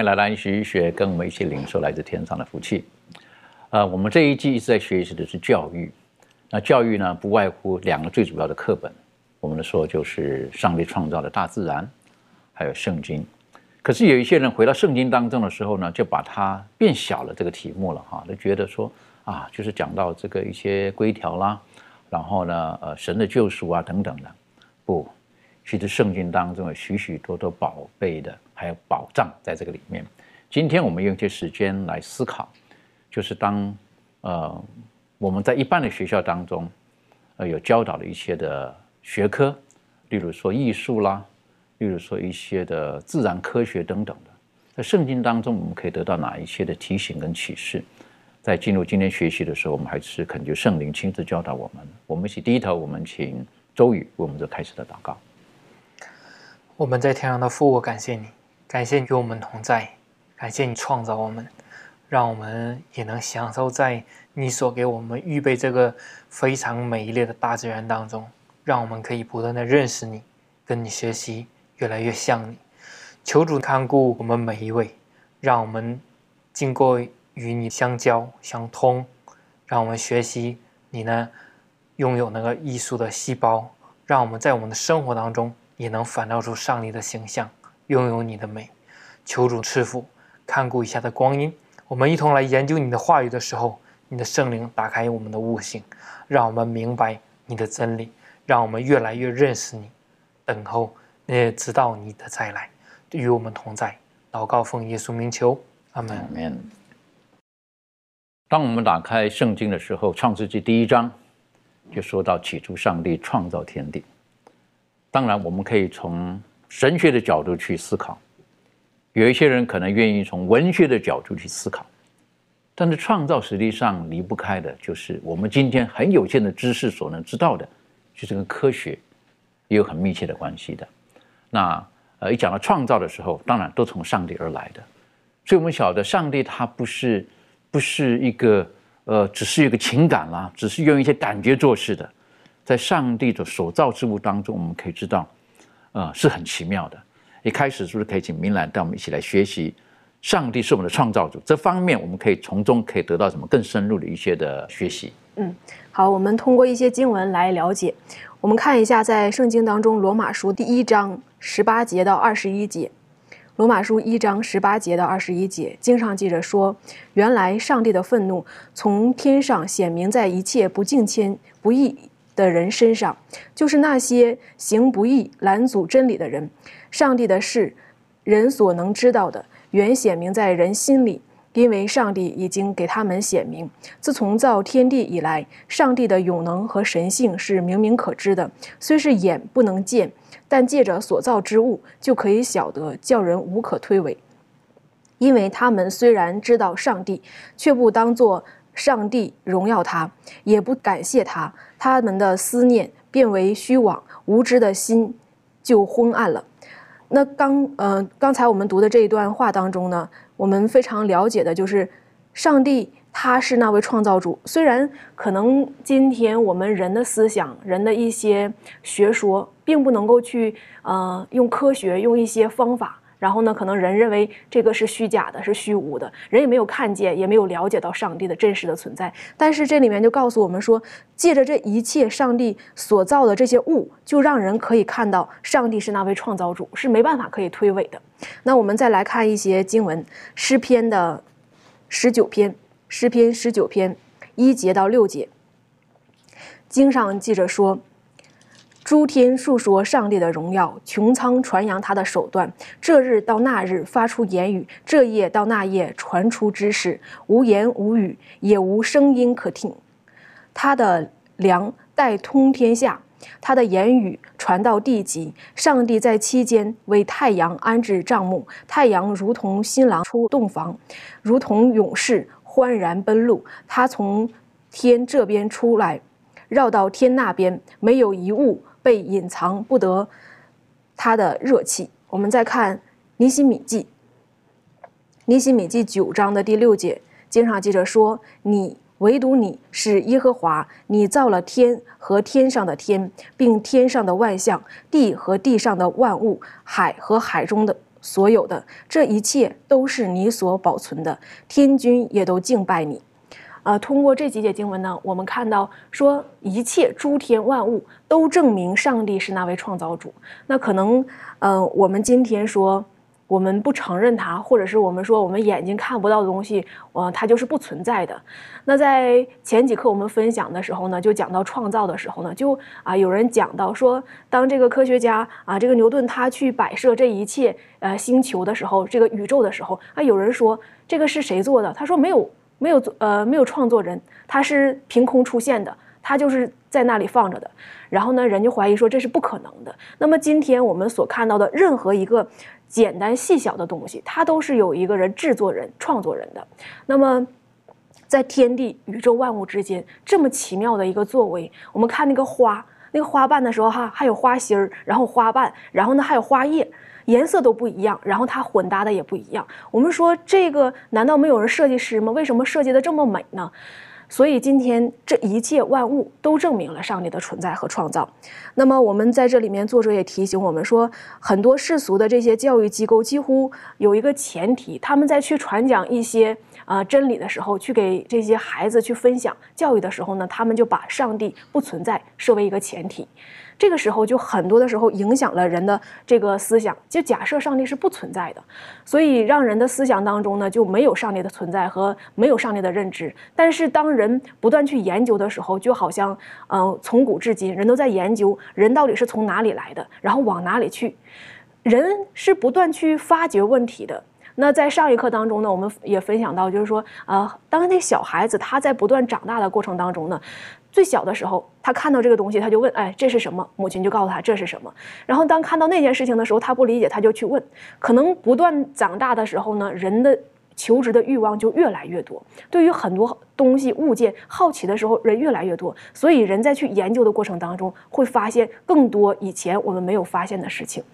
欢迎来到一学，跟我们一起领受来自天上的福气。呃，我们这一季一直在学习的是教育。那教育呢，不外乎两个最主要的课本，我们说就是上帝创造的大自然，还有圣经。可是有一些人回到圣经当中的时候呢，就把它变小了这个题目了哈，就觉得说啊，就是讲到这个一些规条啦，然后呢，呃，神的救赎啊等等的。不，其实圣经当中有许许多多宝贝的，还有保障在这个里面。今天我们用一些时间来思考，就是当呃我们在一般的学校当中，呃有教导的一些的学科，例如说艺术啦，例如说一些的自然科学等等的，在圣经当中我们可以得到哪一些的提醒跟启示？在进入今天学习的时候，我们还是恳求圣灵亲自教导我们。我们一起低头，我们请周宇为我们做开始的祷告。我们在天上的父，我感谢你，感谢你与我们同在，感谢你创造我们，让我们也能享受在你所给我们预备这个非常美丽的大自然当中，让我们可以不断的认识你，跟你学习，越来越像你。求主看顾我们每一位，让我们经过与你相交相通，让我们学习你呢拥有那个艺术的细胞，让我们在我们的生活当中也能反照出上帝的形象，拥有你的美。求主赐福，看顾一下的光阴，我们一同来研究你的话语的时候，你的圣灵打开我们的悟性，让我们明白你的真理，让我们越来越认识你，等候也直到你的再来，与我们同在。祷告奉耶稣名求，阿门。Amen。当我们打开圣经的时候，《创世纪》第一章就说到起初上帝创造天地。当然，我们可以从神学的角度去思考，有一些人可能愿意从文学的角度去思考，但是创造实际上离不开的就是我们今天很有限的知识所能知道的，就是跟科学也有很密切的关系的。那呃，一讲到创造的时候，当然都从上帝而来的。所以我们晓得，上帝他不是不是一个呃，只是一个情感啦，只是用一些感觉做事的。在上帝的所造之物当中，我们可以知道，呃，是很奇妙的。一开始是不是可以请明兰带我们一起来学习？上帝是我们的创造主，这方面我们可以从中可以得到什么更深入的一些的学习？嗯好，我们通过一些经文来了解。我们看一下，在圣经当中，《罗马书》第一章十八节到二十一节，《罗马书》一章十八节到二十一节，经上记着说：“原来上帝的愤怒从天上显明在一切不敬虔、不义的人身上，就是那些行不义、拦阻真理的人。上帝的事，人所能知道的，原显明在人心里。”因为上帝已经给他们显明，自从造天地以来，上帝的永能和神性是明明可知的，虽是眼不能见，但借着所造之物就可以晓得，叫人无可推诿。因为他们虽然知道上帝，却不当作上帝荣耀他，也不感谢他，他们的思念变为虚妄，无知的心就昏暗了。那刚呃刚才我们读的这一段话当中呢，我们非常了解的就是，上帝他是那位创造主。虽然可能今天我们人的思想、人的一些学说，并不能够去呃用科学、用一些方法然后呢，可能人认为这个是虚假的，是虚无的，人也没有看见，也没有了解到上帝的真实的存在。但是这里面就告诉我们说，借着这一切上帝所造的这些物，就让人可以看到上帝是那位创造主，是没办法可以推诿的。那我们再来看一些经文，诗篇的十九篇，诗篇十九篇一节到六节，经上记着说。诸天述说上帝的荣耀，穹苍传扬他的手段。这日到那日发出言语，这夜到那夜传出知识。无言无语，也无声音可听。他的粮带通天下，他的言语传到地极。上帝在期间为太阳安置帐幕，太阳如同新郎出洞房，如同勇士欢然奔路。他从天这边出来，绕到天那边，没有一物。被隐藏不得他的热气。我们再看尼西米记，尼西米记九章的第六节，经上记着说：“你唯独你是耶和华，你造了天和天上的天，并天上的万象，地和地上的万物，海和海中的所有的，这一切都是你所保存的。天君也都敬拜你。”呃，通过这几节经文呢，我们看到说一切诸天万物都证明上帝是那位创造主。那可能，呃，我们今天说我们不承认他，或者是我们说我们眼睛看不到的东西，呃，它就是不存在的。那在前几课我们分享的时候呢，就讲到创造的时候呢，就啊有人讲到说，当这个科学家啊这个牛顿他去摆设这一切呃星球的时候，这个宇宙的时候啊，有人说这个是谁做的？他说没有。没有做呃没有创作人，他是凭空出现的，他就是在那里放着的。然后呢，人就怀疑说这是不可能的。那么今天我们所看到的任何一个简单细小的东西，它都是有一个人制作人、创作人的。那么在天地宇宙万物之间这么奇妙的一个作为，我们看那个花，那个花瓣的时候哈，还有花心儿，然后花瓣，然后呢还有花叶。颜色都不一样，然后它混搭的也不一样。我们说这个难道没有人设计师吗？为什么设计的这么美呢？所以今天这一切万物都证明了上帝的存在和创造。那么我们在这里面，作者也提醒我们说，很多世俗的这些教育机构几乎有一个前提，他们在去传讲一些啊真理的时候，去给这些孩子去分享教育的时候呢，他们就把上帝不存在设为一个前提。这个时候就很多的时候影响了人的这个思想，就假设上帝是不存在的，所以让人的思想当中呢就没有上帝的存在和没有上帝的认知。但是当人不断去研究的时候，就好像，嗯，从古至今人都在研究人到底是从哪里来的，然后往哪里去，人是不断去发掘问题的。那在上一课当中呢，我们也分享到，就是说，呃，当那小孩子他在不断长大的过程当中呢。最小的时候，他看到这个东西，他就问：“哎，这是什么？”母亲就告诉他这是什么。然后当看到那件事情的时候，他不理解，他就去问。可能不断长大的时候呢，人的求知的欲望就越来越多，对于很多东西物件好奇的时候，人越来越多，所以人在去研究的过程当中，会发现更多以前我们没有发现的事情。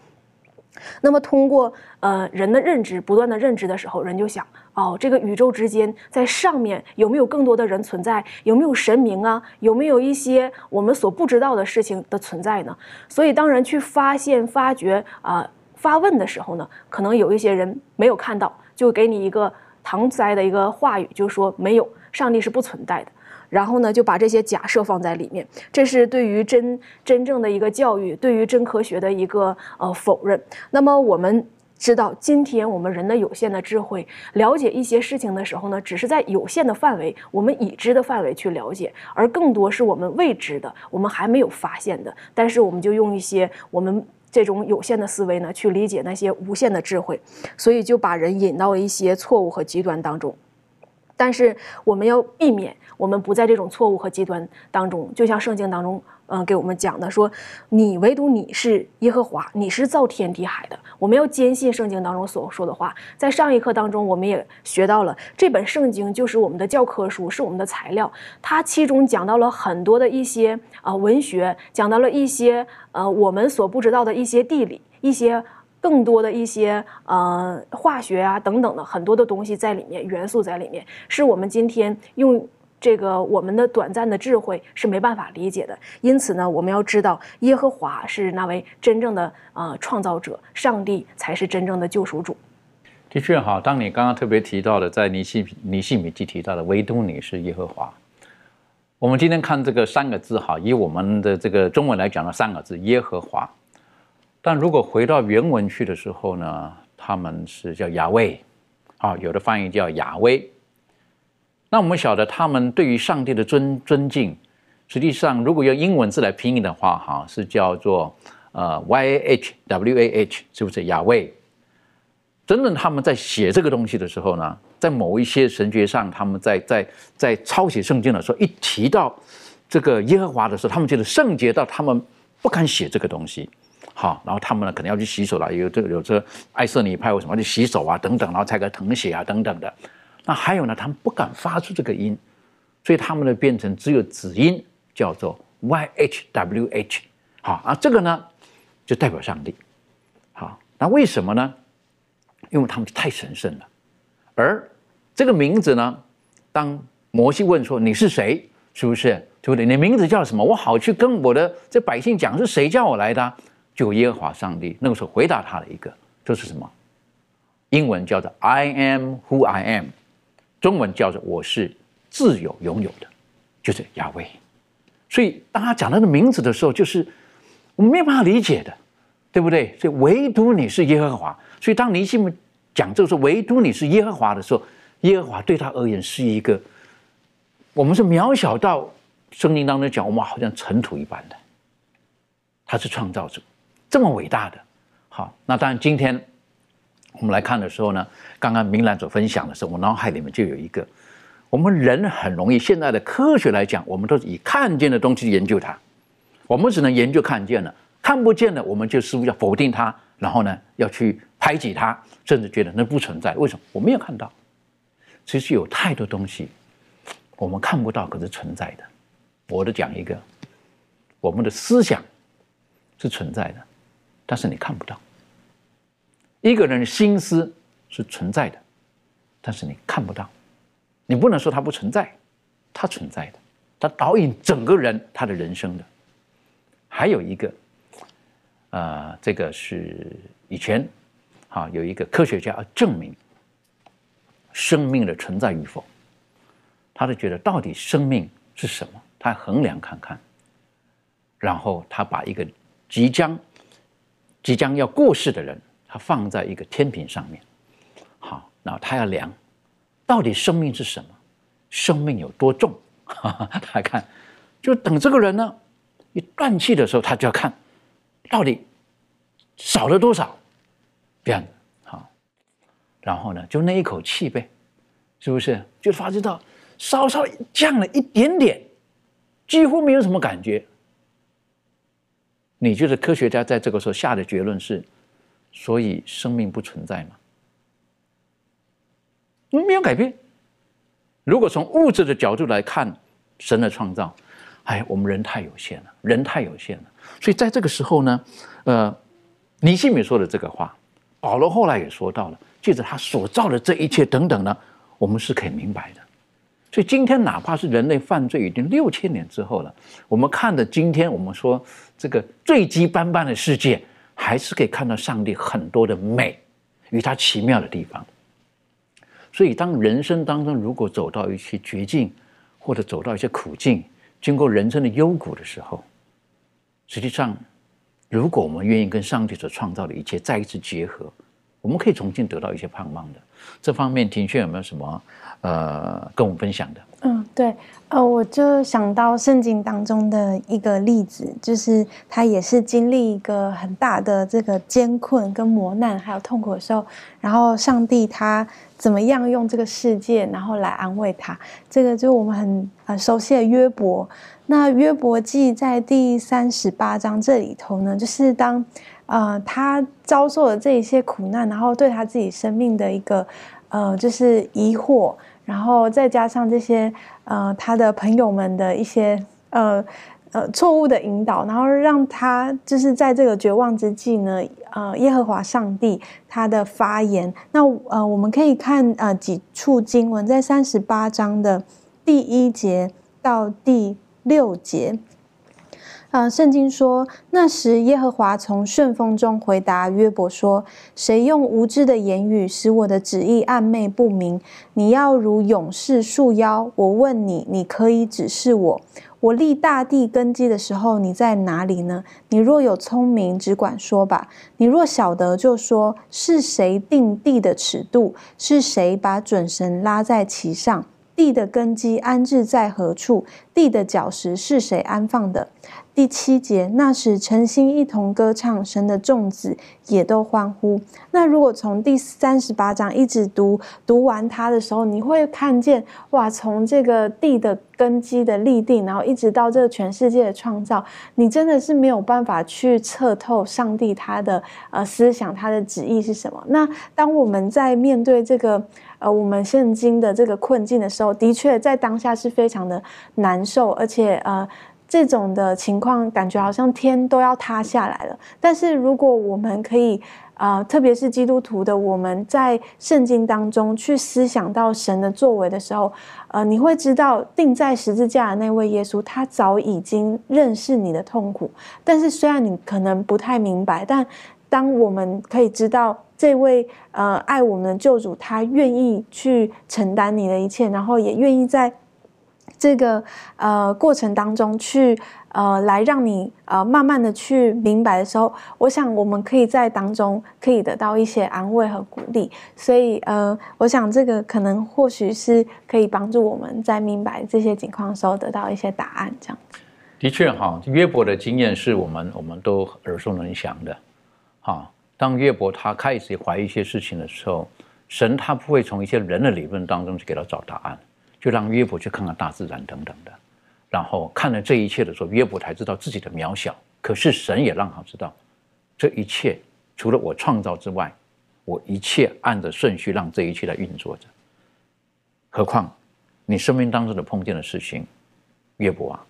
那么，通过呃人的认知，不断的认知的时候，人就想，哦，这个宇宙之间，在上面有没有更多的人存在？有没有神明啊？有没有一些我们所不知道的事情的存在呢？所以，当人去发现、发掘啊、发问的时候呢，可能有一些人没有看到，就给你一个搪塞的一个话语，就说没有，上帝是不存在的。然后呢，就把这些假设放在里面，这是对于真真正的一个教育，对于真科学的一个呃否认。那么我们知道，今天我们人的有限的智慧，了解一些事情的时候呢，只是在有限的范围，我们已知的范围去了解，而更多是我们未知的，我们还没有发现的。但是我们就用一些我们这种有限的思维呢，去理解。那些无限的智慧，所以就把人引到了一些错误和极端当中。但是我们要避免。我们不在这种错误和极端当中，就像圣经当中，嗯，给我们讲的说，你唯独你是耶和华，你是造天地海的。我们要坚信圣经当中所说的话。在上一课当中，我们也学到了，这本圣经就是我们的教科书，是我们的材料。它其中讲到了很多的一些啊文学，讲到了一些呃我们所不知道的一些地理，一些更多的一些呃化学啊等等的很多的东西在里面，元素在里面，是我们今天用。这个我们的短暂的智慧是没办法理解的。因此呢，我们要知道耶和华是那位真正的呃创造者，上帝才是真正的救赎主。的确哈，当你刚刚特别提到的，在尼西尼西米记提到的，唯独你是耶和华。我们今天看这个三个字哈，以我们的这个中文来讲的三个字耶和华。但如果回到原文去的时候呢，他们是叫亚威，啊，有的翻译叫亚威。那我们晓得他们对于上帝的尊尊敬，实际上如果用英文字来拼音的话，哈，是叫做呃 Y A H W A H，是不是亚威？真正他们在写这个东西的时候呢，在某一些神学上，他们在在在抄写圣经的时候，一提到这个耶和华的时候，他们觉得圣洁到他们不敢写这个东西。好，然后他们呢可能要去洗手了，有这个有这爱色尼派为什么去洗手啊等等，然后才个誊写啊等等的。那还有呢，他们不敢发出这个音，所以他们呢变成只有子音，叫做 Y H W H。好啊，这个呢就代表上帝。好，那为什么呢？因为他们太神圣了，而这个名字呢，当摩西问说你是谁，是不是对不对？你名字叫什么？我好去跟我的这百姓讲是谁叫我来的？就耶和华上帝那个时候回答他的一个，就是什么？英文叫做 I am who I am，中文叫做我是自由拥有的，就是亚威。所以当他讲他的名字的时候，就是我们没办法理解的，对不对？所以唯独你是耶和华。所以，当尼西姆讲这个说“唯独你是耶和华”的时候，耶和华对他而言是一个，我们是渺小到圣经当中讲，我们好像尘土一般的。他是创造者，这么伟大的。好，那当然，今天我们来看的时候呢，刚刚明兰所分享的时候，我脑海里面就有一个，我们人很容易，现在的科学来讲，我们都是以看见的东西研究它，我们只能研究看见的，看不见的，我们就似乎要否定它，然后呢，要去。排挤它，甚至觉得那不存在。为什么？我没有看到。其实有太多东西我们看不到，可是存在的。我的讲一个，我们的思想是存在的，但是你看不到。一个人的心思是存在的，但是你看不到。你不能说它不存在，它存在的，它导引整个人他的人生的。还有一个，呃，这个是以前。啊，有一个科学家要证明生命的存在与否，他就觉得到底生命是什么？他衡量看看，然后他把一个即将即将要过世的人，他放在一个天平上面，好，然后他要量到底生命是什么，生命有多重？他看，就等这个人呢一断气的时候，他就要看到底少了多少。这样子好，然后呢，就那一口气呗，是不是？就发觉到稍稍降了一点点，几乎没有什么感觉。你觉得科学家在这个时候下的结论是，所以生命不存在吗？没有改变。如果从物质的角度来看，神的创造，哎，我们人太有限了，人太有限了。所以在这个时候呢，呃，尼西米说的这个话。保罗后来也说到了，借着他所造的这一切等等呢，我们是可以明白的。所以今天哪怕是人类犯罪已经六千年之后了，我们看的今天我们说这个罪迹斑斑的世界，还是可以看到上帝很多的美与他奇妙的地方。所以当人生当中如果走到一些绝境，或者走到一些苦境，经过人生的幽谷的时候，实际上。如果我们愿意跟上帝所创造的一切再一次结合，我们可以重新得到一些盼望的。这方面，庭轩有没有什么呃跟我们分享的？嗯，对，呃，我就想到圣经当中的一个例子，就是他也是经历一个很大的这个艰困、跟磨难还有痛苦的时候，然后上帝他怎么样用这个世界，然后来安慰他。这个就我们很很熟悉的约伯。那约伯记在第三十八章这里头呢，就是当，呃，他遭受了这一些苦难，然后对他自己生命的一个，呃，就是疑惑，然后再加上这些，呃，他的朋友们的一些，呃，呃，错误的引导，然后让他就是在这个绝望之际呢，呃，耶和华上帝他的发言，那呃，我们可以看呃几处经文，在三十八章的。第一节到第六节。啊，圣经说，那时耶和华从旋风中回答约伯说：“谁用无知的言语使我的旨意暧昧不明？你要如勇士束腰。我问你，你可以指示我。我立大地根基的时候，你在哪里呢？你若有聪明，只管说吧；你若晓得，就说是谁定地的尺度？是谁把准绳拉在其上？地的根基安置在何处？地的脚石是谁安放的？”第七节，那时诚心一同歌唱，神的众子也都欢呼。那如果从第三十八章一直读读完它的时候，你会看见哇，从这个地的根基的立定，然后一直到这个全世界的创造，你真的是没有办法去测透上帝他的呃思想，他的旨意是什么。那当我们在面对这个呃我们圣经的这个困境的时候，的确在当下是非常的难受，而且呃。这种的情况，感觉好像天都要塌下来了。但是如果我们可以，啊，特别是基督徒的我们在圣经当中去思想到神的作为的时候，呃，你会知道钉在十字架的那位耶稣，他早已经认识你的痛苦。但是虽然你可能不太明白，但当我们可以知道这位呃爱我们的救主，他愿意去承担你的一切，然后也愿意在。这个呃过程当中去呃来让你呃慢慢的去明白的时候，我想我们可以在当中可以得到一些安慰和鼓励，所以呃我想这个可能或许是可以帮助我们在明白这些情况的时候得到一些答案，这样。的确哈，约伯的经验是我们我们都耳熟能详的，哈。当约伯他开始怀疑一些事情的时候，神他不会从一些人的理论当中去给他找答案。就让约伯去看看大自然等等的，然后看了这一切的时候，约伯才知道自己的渺小。可是神也让他知道，这一切除了我创造之外，我一切按着顺序让这一切来运作着。何况你生命当中的碰见的事情，约伯啊，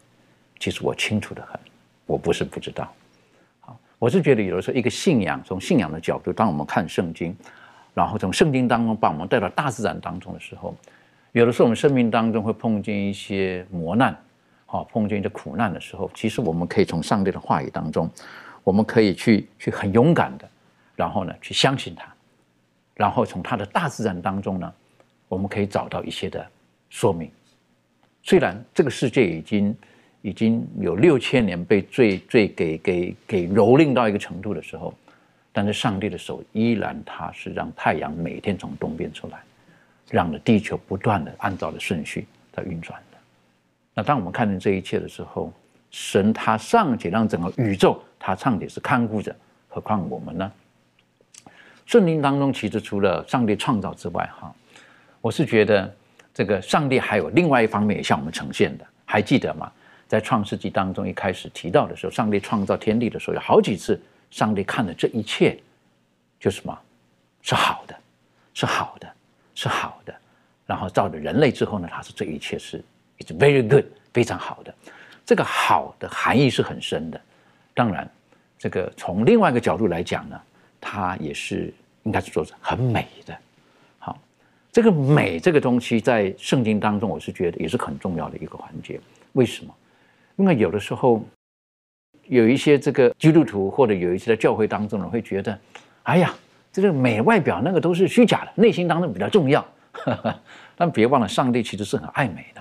其实我清楚的很，我不是不知道。好，我是觉得有的时候一个信仰，从信仰的角度，当我们看圣经，然后从圣经当中把我们带到大自然当中的时候。有的时候，我们生命当中会碰见一些磨难，好，碰见一些苦难的时候，其实我们可以从上帝的话语当中，我们可以去去很勇敢的，然后呢，去相信他，然后从他的大自然当中呢，我们可以找到一些的说明。虽然这个世界已经已经有六千年被罪罪给给给蹂躏到一个程度的时候，但是上帝的手依然，他是让太阳每天从东边出来。让了地球不断的按照的顺序在运转的。那当我们看见这一切的时候，神他尚且让整个宇宙他尚且是看顾着，何况我们呢？圣经当中其实除了上帝创造之外，哈，我是觉得这个上帝还有另外一方面也向我们呈现的。还记得吗？在创世纪当中一开始提到的时候，上帝创造天地的时候，有好几次上帝看的这一切，就什么？是好的，是好的。是好的，然后造了人类之后呢，他说这一切是 it's very good，非常好的。这个好的含义是很深的。当然，这个从另外一个角度来讲呢，它也是应该是说是很美的。好，这个美这个东西在圣经当中，我是觉得也是很重要的一个环节。为什么？因为有的时候有一些这个基督徒或者有一些在教会当中呢，会觉得，哎呀。这个美外表那个都是虚假的，内心当中比较重要。但别忘了，上帝其实是很爱美的，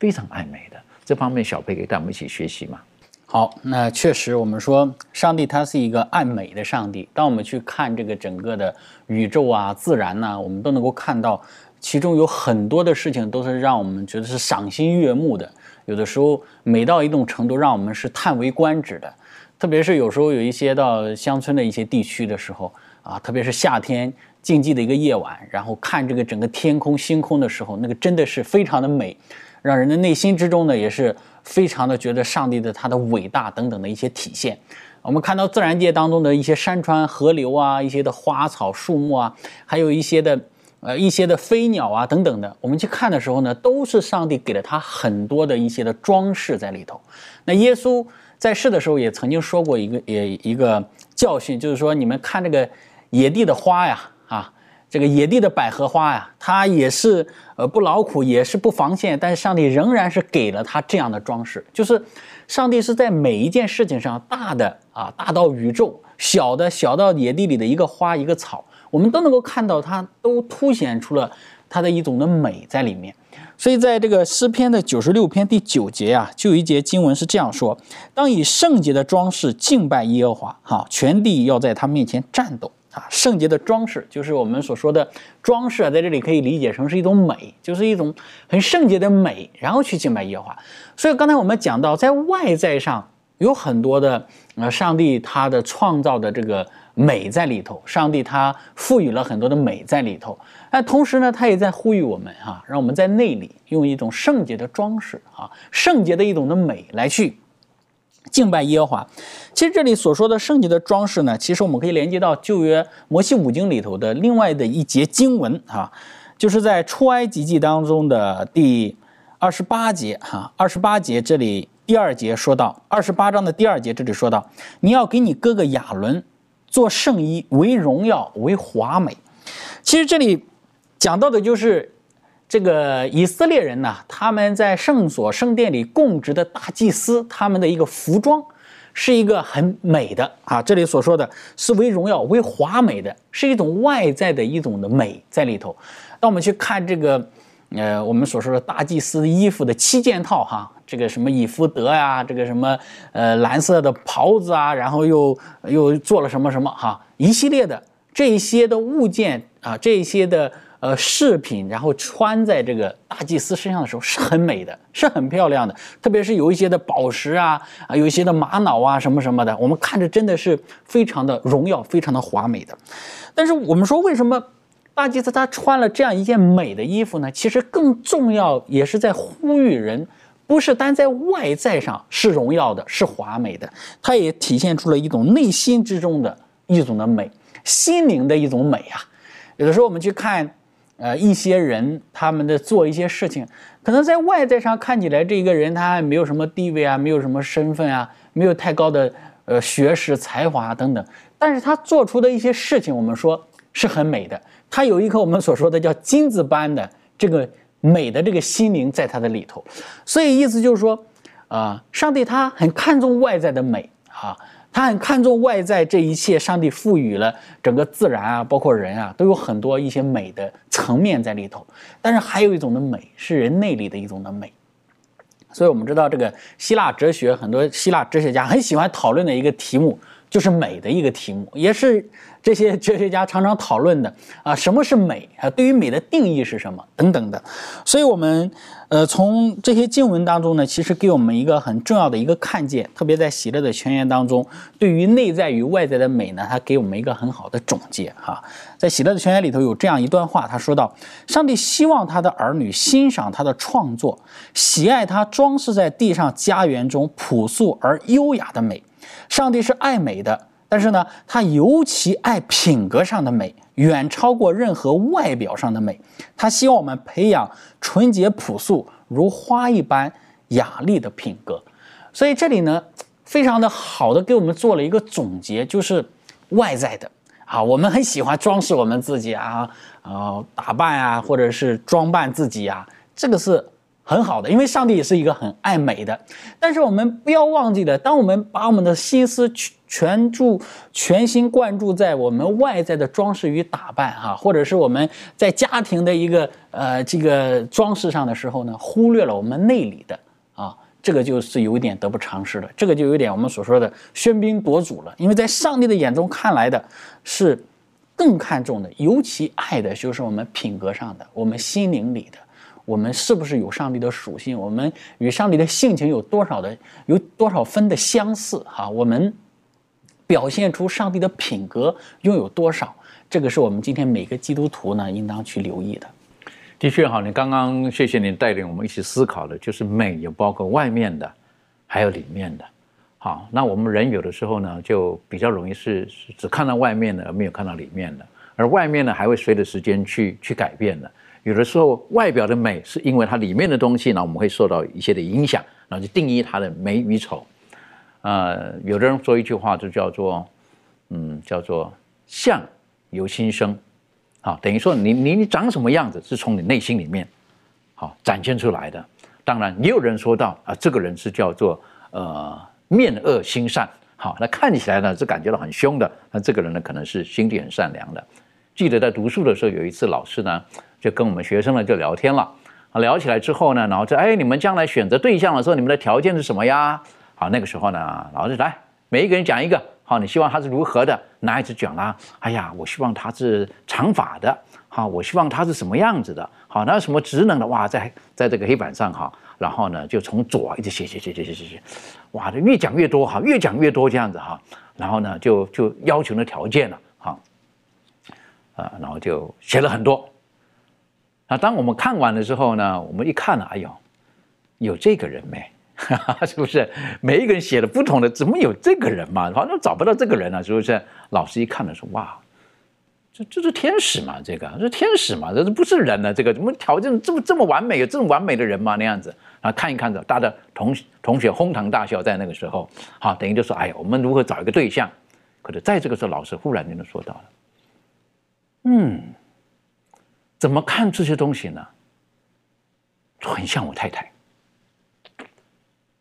非常爱美的。这方面，小贝可以带我们一起学习嘛？好，那确实，我们说上帝他是一个爱美的上帝。当我们去看这个整个的宇宙啊、自然呐，我们都能够看到，其中有很多的事情都是让我们觉得是赏心悦目的。有的时候美到一种程度，让我们是叹为观止的。特别是有时候有一些到乡村的一些地区的时候。啊，特别是夏天静寂的一个夜晚，然后看这个整个天空星空的时候，那个真的是非常的美，让人的内心之中呢也是非常的觉得上帝的他的伟大等等的一些体现。我们看到自然界当中的一些山川河流啊，一些的花草树木啊，还有一些的呃一些的飞鸟啊等等的，我们去看的时候呢，都是上帝给了他很多的一些的装饰在里头。那耶稣在世的时候也曾经说过一个也一个教训，就是说你们看这个。野地的花呀，啊，这个野地的百合花呀，它也是呃不劳苦，也是不防线，但是上帝仍然是给了它这样的装饰，就是上帝是在每一件事情上，大的啊大到宇宙，小的小到野地里的一个花一个草，我们都能够看到它都凸显出了它的一种的美在里面。所以在这个诗篇的九十六篇第九节啊，就有一节经文是这样说：当以圣洁的装饰敬拜耶和华，哈，全地要在他面前战斗。啊，圣洁的装饰就是我们所说的装饰啊，在这里可以理解成是一种美，就是一种很圣洁的美，然后去敬拜耶和华。所以刚才我们讲到，在外在上有很多的呃，上帝他的创造的这个美在里头，上帝他赋予了很多的美在里头。那同时呢，他也在呼吁我们哈，让我们在内里用一种圣洁的装饰啊，圣洁的一种的美来去。敬拜耶和华，其实这里所说的圣洁的装饰呢，其实我们可以连接到旧约摩西五经里头的另外的一节经文哈，就是在出埃及记当中的第二十八节哈，二十八节这里第二节说到，二十八章的第二节这里说到，你要给你哥哥亚伦做圣衣，为荣耀，为华美。其实这里讲到的就是。这个以色列人呢，他们在圣所、圣殿里供职的大祭司，他们的一个服装是一个很美的啊。这里所说的是为荣耀、为华美的，是一种外在的一种的美在里头。那我们去看这个，呃，我们所说的大祭司衣服的七件套哈，这个什么以弗德呀，这个什么呃蓝色的袍子啊，然后又又做了什么什么哈，一系列的这一些的物件啊，这一些的。呃，饰品，然后穿在这个大祭司身上的时候是很美的，是很漂亮的。特别是有一些的宝石啊，啊，有一些的玛瑙啊，什么什么的，我们看着真的是非常的荣耀，非常的华美的。但是我们说，为什么大祭司他穿了这样一件美的衣服呢？其实更重要也是在呼吁人，不是单在外在上是荣耀的，是华美的，它也体现出了一种内心之中的一种的美，心灵的一种美啊。有的时候我们去看。呃，一些人他们的做一些事情，可能在外在上看起来，这个人他没有什么地位啊，没有什么身份啊，没有太高的呃学识、才华等等，但是他做出的一些事情，我们说是很美的。他有一颗我们所说的叫金子般的这个美的这个心灵在他的里头，所以意思就是说，啊，上帝他很看重外在的美啊。他很看重外在这一切，上帝赋予了整个自然啊，包括人啊，都有很多一些美的层面在里头。但是还有一种的美，是人内里的一种的美。所以我们知道，这个希腊哲学，很多希腊哲学家很喜欢讨论的一个题目，就是美的一个题目，也是。这些哲学家常常讨论的啊，什么是美啊？对于美的定义是什么？等等的。所以，我们呃，从这些经文当中呢，其实给我们一个很重要的一个看见，特别在喜乐的泉源当中，对于内在与外在的美呢，它给我们一个很好的总结哈。在喜乐的泉源里头有这样一段话，他说到：上帝希望他的儿女欣赏他的创作，喜爱他装饰在地上家园中朴素而优雅的美。上帝是爱美的。但是呢，他尤其爱品格上的美，远超过任何外表上的美。他希望我们培养纯洁朴素如花一般雅丽的品格。所以这里呢，非常的好的给我们做了一个总结，就是外在的啊，我们很喜欢装饰我们自己啊，啊，打扮啊，或者是装扮自己啊，这个是。很好的，因为上帝也是一个很爱美的，但是我们不要忘记了，当我们把我们的心思去全注、全心贯注在我们外在的装饰与打扮，哈，或者是我们在家庭的一个呃这个装饰上的时候呢，忽略了我们内里的啊，这个就是有一点得不偿失了，这个就有点我们所说的喧宾夺主了，因为在上帝的眼中看来的是更看重的，尤其爱的就是我们品格上的，我们心灵里的。我们是不是有上帝的属性？我们与上帝的性情有多少的有多少分的相似？哈，我们表现出上帝的品格拥有多少？这个是我们今天每个基督徒呢应当去留意的。的确，哈，你刚刚谢谢您带领我们一起思考的，就是美也包括外面的，还有里面的。好，那我们人有的时候呢，就比较容易是只看到外面的，而没有看到里面的，而外面呢还会随着时间去去改变的。有的时候，外表的美是因为它里面的东西呢，我们会受到一些的影响，然后就定义它的美与丑。呃，有的人说一句话，就叫做，嗯，叫做相由心生，好，等于说你你你长什么样子是从你内心里面好展现出来的。当然，也有人说到啊，这个人是叫做呃面恶心善，好，那看起来呢是感觉到很凶的，那这个人呢可能是心地很善良的。记得在读书的时候，有一次老师呢就跟我们学生呢就聊天了，聊起来之后呢，然后就哎，你们将来选择对象的时候，你们的条件是什么呀？好，那个时候呢，老师来每一个人讲一个。好，你希望他是如何的？男孩子讲啦，哎呀，我希望他是长发的。好，我希望他是什么样子的？好，那什么职能的？哇，在在这个黑板上哈，然后呢，就从左一直写写写写写写写，哇，越讲越多哈，越讲越多这样子哈，然后呢，就就要求的条件了哈，啊，然后就写了很多。那当我们看完的时候呢，我们一看呢，哎呦，有这个人没？是不是每一个人写的不同的？怎么有这个人嘛？反正找不到这个人了，是不是？老师一看呢，说：“哇，这这是天使嘛？这个这天使嘛？这这不是人呢？这个怎么条件这么这么完美？有这么完美的人吗？那样子啊？看一看着，大家同同学哄堂大笑，在那个时候，好，等于就说：哎呀，我们如何找一个对象？可是在这个时候，老师忽然间就说到了：嗯，怎么看这些东西呢？很像我太太。”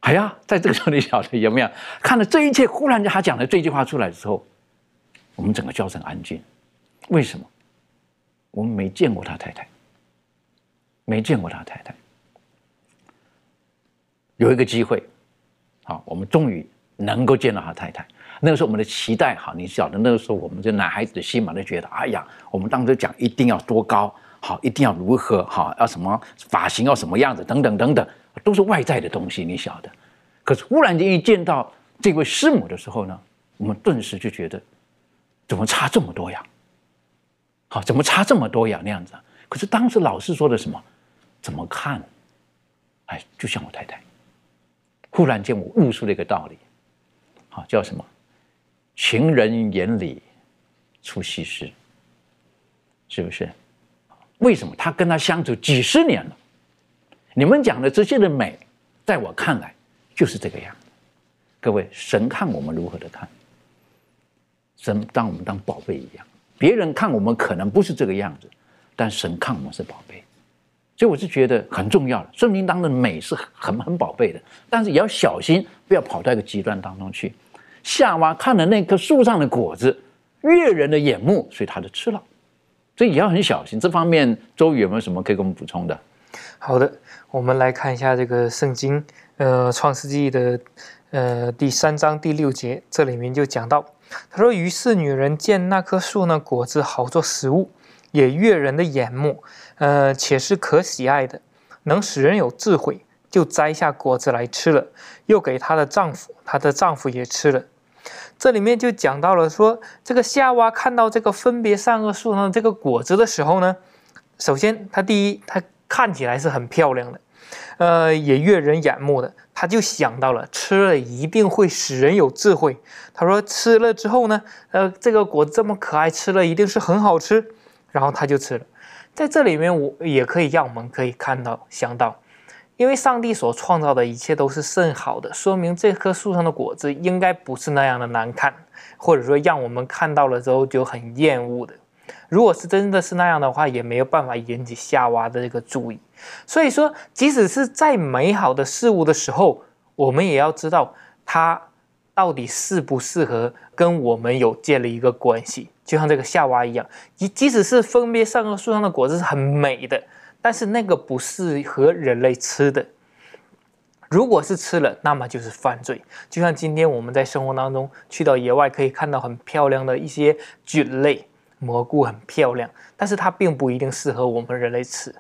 哎呀，在这个时候，你晓得有没有 看了这一切？忽然间，他讲了这句话出来的时候，我们整个教室安静。为什么？我们没见过他太太，没见过他太太。有一个机会，好，我们终于能够见到他太太。那个时候，我们的期待，哈，你晓得，那个时候，我们这男孩子的心嘛，都觉得，哎呀，我们当时讲一定要多高，好，一定要如何，好，要什么发型，要什么样子，等等等等。都是外在的东西，你晓得。可是忽然间一见到这位师母的时候呢，我们顿时就觉得，怎么差这么多呀？好，怎么差这么多呀？那样子。可是当时老师说的什么？怎么看？哎，就像我太太。忽然间我悟出了一个道理，好，叫什么？情人眼里出西施，是不是？为什么他跟他相处几十年了？你们讲的这些的美，在我看来就是这个样子。各位，神看我们如何的看？神当我们当宝贝一样。别人看我们可能不是这个样子，但神看我们是宝贝。所以我是觉得很重要的。圣经当的美是很很宝贝的，但是也要小心，不要跑到一个极端当中去。夏娃看了那棵树上的果子，悦人的眼目，所以他就吃了。所以也要很小心。这方面，周宇有没有什么可以给我们补充的？好的，我们来看一下这个圣经，呃，《创世纪》的呃第三章第六节，这里面就讲到，他说：“于是女人见那棵树呢果子好做食物，也悦人的眼目，呃，且是可喜爱的，能使人有智慧，就摘下果子来吃了，又给她的丈夫，她的丈夫也吃了。”这里面就讲到了说，这个夏娃看到这个分别善恶树上这个果子的时候呢，首先她第一，她。看起来是很漂亮的，呃，也悦人眼目的。他就想到了吃了一定会使人有智慧。他说吃了之后呢，呃，这个果子这么可爱，吃了一定是很好吃。然后他就吃了。在这里面，我也可以让我们可以看到想到，因为上帝所创造的一切都是甚好的，说明这棵树上的果子应该不是那样的难看，或者说让我们看到了之后就很厌恶的。如果是真的是那样的话，也没有办法引起夏娃的这个注意。所以说，即使是再美好的事物的时候，我们也要知道它到底适不适合跟我们有建立一个关系。就像这个夏娃一样，即即使是分别善恶树上的果子是很美的，但是那个不适合人类吃的。如果是吃了，那么就是犯罪。就像今天我们在生活当中去到野外，可以看到很漂亮的一些菌类。蘑菇很漂亮，但是它并不一定适合我们人类吃。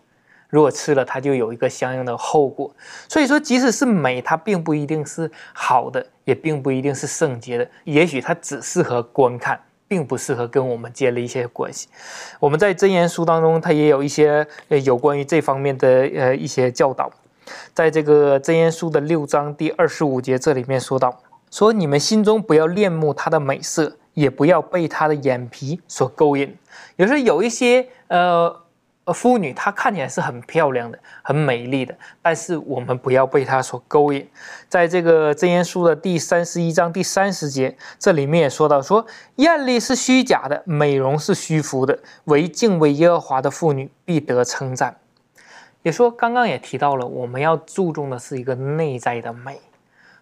如果吃了，它就有一个相应的后果。所以说，即使是美，它并不一定是好的，也并不一定是圣洁的。也许它只适合观看，并不适合跟我们建立一些关系。我们在真言书当中，它也有一些呃有关于这方面的呃一些教导。在这个真言书的六章第二十五节这里面说到：说你们心中不要恋慕它的美色。也不要被他的眼皮所勾引。有时候有一些呃呃妇女她看起来是很漂亮的、很美丽的，但是我们不要被她所勾引。在这个真言书的第三十一章第三十节，这里面也说到说，艳丽是虚假的，美容是虚浮的，唯敬畏耶和华的妇女必得称赞。也说刚刚也提到了，我们要注重的是一个内在的美，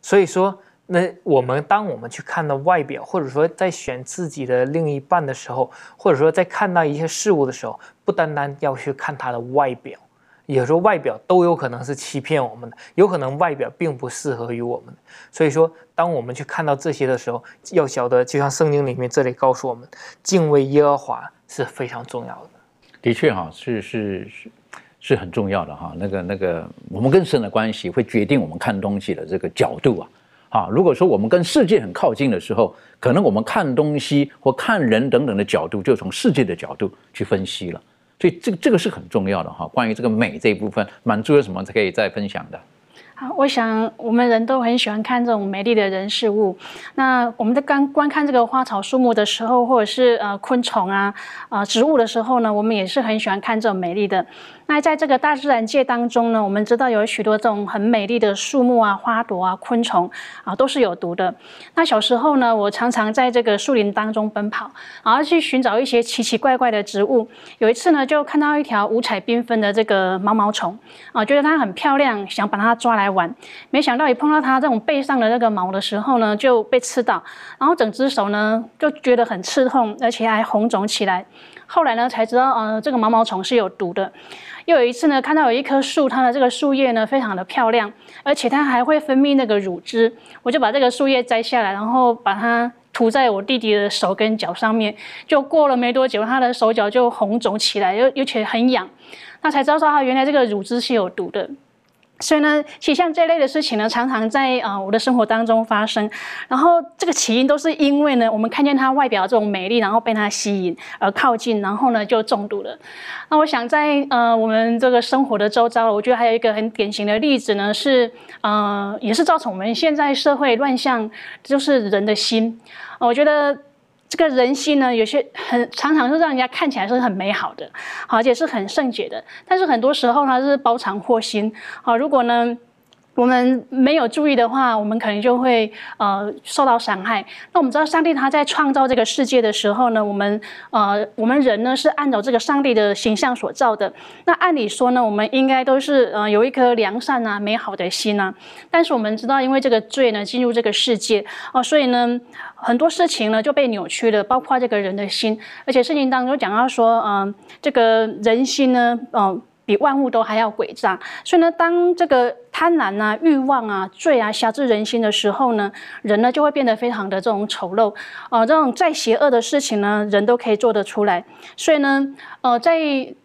所以说。那我们当我们去看到外表，或者说在选自己的另一半的时候，或者说在看到一些事物的时候，不单单要去看他的外表，有时候外表都有可能是欺骗我们的，有可能外表并不适合于我们。所以说，当我们去看到这些的时候，要晓得，就像圣经里面这里告诉我们，敬畏耶和华是非常重要的。的确哈，是是是是很重要的哈。那个那个，我们跟神的关系会决定我们看东西的这个角度啊。啊，如果说我们跟世界很靠近的时候，可能我们看东西或看人等等的角度，就从世界的角度去分析了。所以这个这个是很重要的哈。关于这个美这一部分，满足有什么可以再分享的？好，我想我们人都很喜欢看这种美丽的人事物。那我们在刚观看这个花草树木的时候，或者是呃昆虫啊、啊植物的时候呢，我们也是很喜欢看这种美丽的。那在这个大自然界当中呢，我们知道有许多这种很美丽的树木啊、花朵啊、昆虫啊，都是有毒的。那小时候呢，我常常在这个树林当中奔跑，然后去寻找一些奇奇怪怪的植物。有一次呢，就看到一条五彩缤纷的这个毛毛虫啊，觉得它很漂亮，想把它抓来玩。没想到一碰到它这种背上的那个毛的时候呢，就被刺到，然后整只手呢就觉得很刺痛，而且还红肿起来。后来呢，才知道呃，这个毛毛虫是有毒的。又有一次呢，看到有一棵树，它的这个树叶呢非常的漂亮，而且它还会分泌那个乳汁，我就把这个树叶摘下来，然后把它涂在我弟弟的手跟脚上面。就过了没多久，他的手脚就红肿起来，又又且很痒，那才知道说啊，原来这个乳汁是有毒的。所以呢，其实像这类的事情呢，常常在啊我的生活当中发生。然后这个起因都是因为呢，我们看见它外表这种美丽，然后被它吸引而靠近，然后呢就中毒了。那我想在呃我们这个生活的周遭，我觉得还有一个很典型的例子呢，是呃也是造成我们现在社会乱象，就是人的心。我觉得。这个人心呢，有些很常常是让人家看起来是很美好的，而且是很圣洁的，但是很多时候呢是包藏祸心。好，如果呢？我们没有注意的话，我们可能就会呃受到伤害。那我们知道，上帝他在创造这个世界的时候呢，我们呃我们人呢是按照这个上帝的形象所造的。那按理说呢，我们应该都是呃有一颗良善啊、美好的心啊。但是我们知道，因为这个罪呢进入这个世界哦，所以呢很多事情呢就被扭曲了，包括这个人的心。而且圣经当中讲到说，嗯，这个人心呢，嗯。比万物都还要诡诈，所以呢，当这个贪婪啊、欲望啊、罪啊辖制人心的时候呢，人呢就会变得非常的这种丑陋啊，这种再邪恶的事情呢，人都可以做得出来。所以呢，呃，在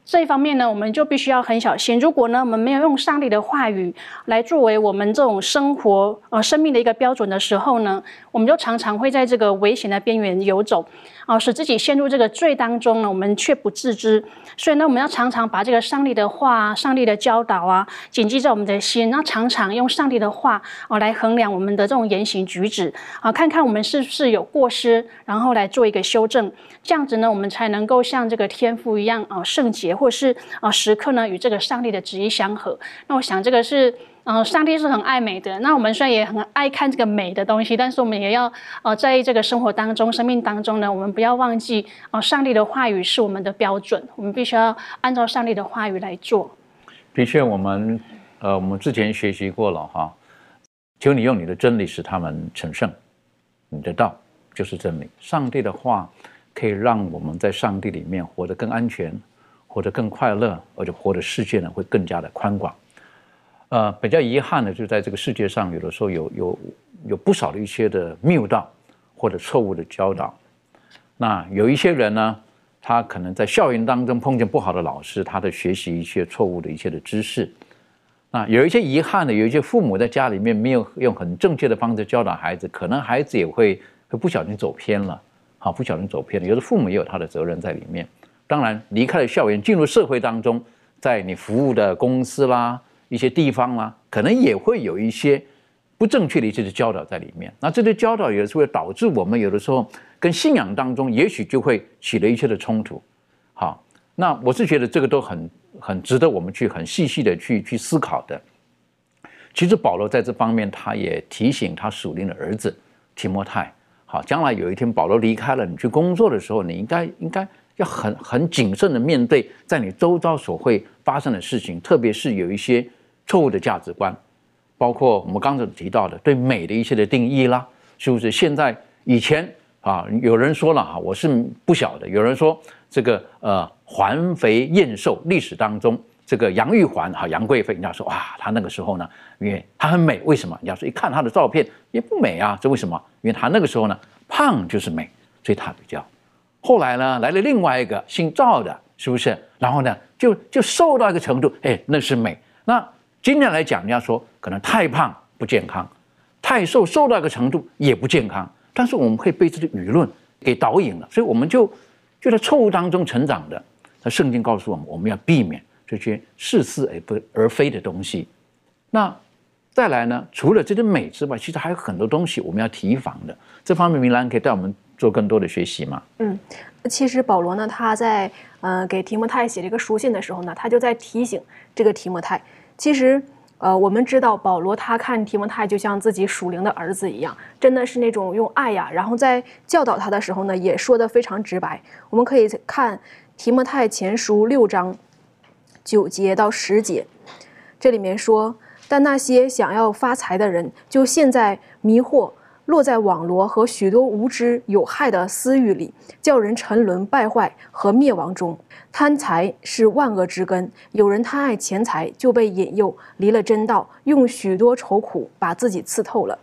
这一方面呢，我们就必须要很小心。如果呢，我们没有用上帝的话语来作为我们这种生活呃生命的一个标准的时候呢，我们就常常会在这个危险的边缘游走啊，使自己陷入这个罪当中呢，我们却不自知。所以呢，我们要常常把这个上帝的话、上帝的教导啊，谨记在我们的心，然后常常用上帝的话啊来衡量我们的这种言行举止啊，看看我们是不是有过失，然后来做一个修正。这样子呢，我们才能够像这个天父一样啊圣洁，或是啊时刻呢与这个上帝的旨意相合。那我想这个是。嗯，上帝是很爱美的。那我们虽然也很爱看这个美的东西，但是我们也要呃，在这个生活当中、生命当中呢，我们不要忘记哦，上帝的话语是我们的标准，我们必须要按照上帝的话语来做。的确，我们呃，我们之前学习过了哈。求你用你的真理使他们成圣，你的道就是真理。上帝的话可以让我们在上帝里面活得更安全，活得更快乐，而且活的世界呢会更加的宽广。呃，比较遗憾的就在这个世界上，有的时候有有有不少的一些的谬道或者错误的教导。那有一些人呢，他可能在校园当中碰见不好的老师，他的学习一些错误的一些的知识。那有一些遗憾的，有一些父母在家里面没有用很正确的方式教导孩子，可能孩子也会会不小心走偏了，好，不小心走偏了。有的父母也有他的责任在里面。当然，离开了校园，进入社会当中，在你服务的公司啦。一些地方啦，可能也会有一些不正确的一些的教导在里面。那这些教导有的时候会导致我们有的时候跟信仰当中，也许就会起了一些的冲突。好，那我是觉得这个都很很值得我们去很细细的去去思考的。其实保罗在这方面，他也提醒他属灵的儿子提摩太，好，将来有一天保罗离开了，你去工作的时候，你应该应该要很很谨慎的面对在你周遭所会发生的事情，特别是有一些错误的价值观，包括我们刚才提到的对美的一些的定义啦，是不是？现在以前啊，有人说了啊，我是不晓得，有人说这个呃。环肥燕瘦，历史当中这个杨玉环哈杨贵妃，人家说哇，她那个时候呢，因为她很美，为什么？人家说一看她的照片也不美啊，这为什么？因为她那个时候呢，胖就是美，所以她比较。后来呢，来了另外一个姓赵的，是不是？然后呢，就就瘦到一个程度，哎，那是美。那今天来讲，人家说可能太胖不健康，太瘦瘦到一个程度也不健康。但是我们可以被这个舆论给导引了，所以我们就就在错误当中成长的。那圣经告诉我们，我们要避免这些似是而不而非的东西。那再来呢？除了这些美之外，其实还有很多东西我们要提防的。这方面，明兰可以带我们做更多的学习吗？嗯，其实保罗呢，他在呃给提摩太写这个书信的时候呢，他就在提醒这个提摩太。其实，呃，我们知道保罗他看提摩太就像自己属灵的儿子一样，真的是那种用爱呀，然后在教导他的时候呢，也说的非常直白。我们可以看。提摩太前书六章九节到十节，这里面说：“但那些想要发财的人，就现在迷惑、落在网罗和许多无知有害的私欲里，叫人沉沦败坏和灭亡中。贪财是万恶之根。有人贪爱钱财，就被引诱离了真道，用许多愁苦把自己刺透了。”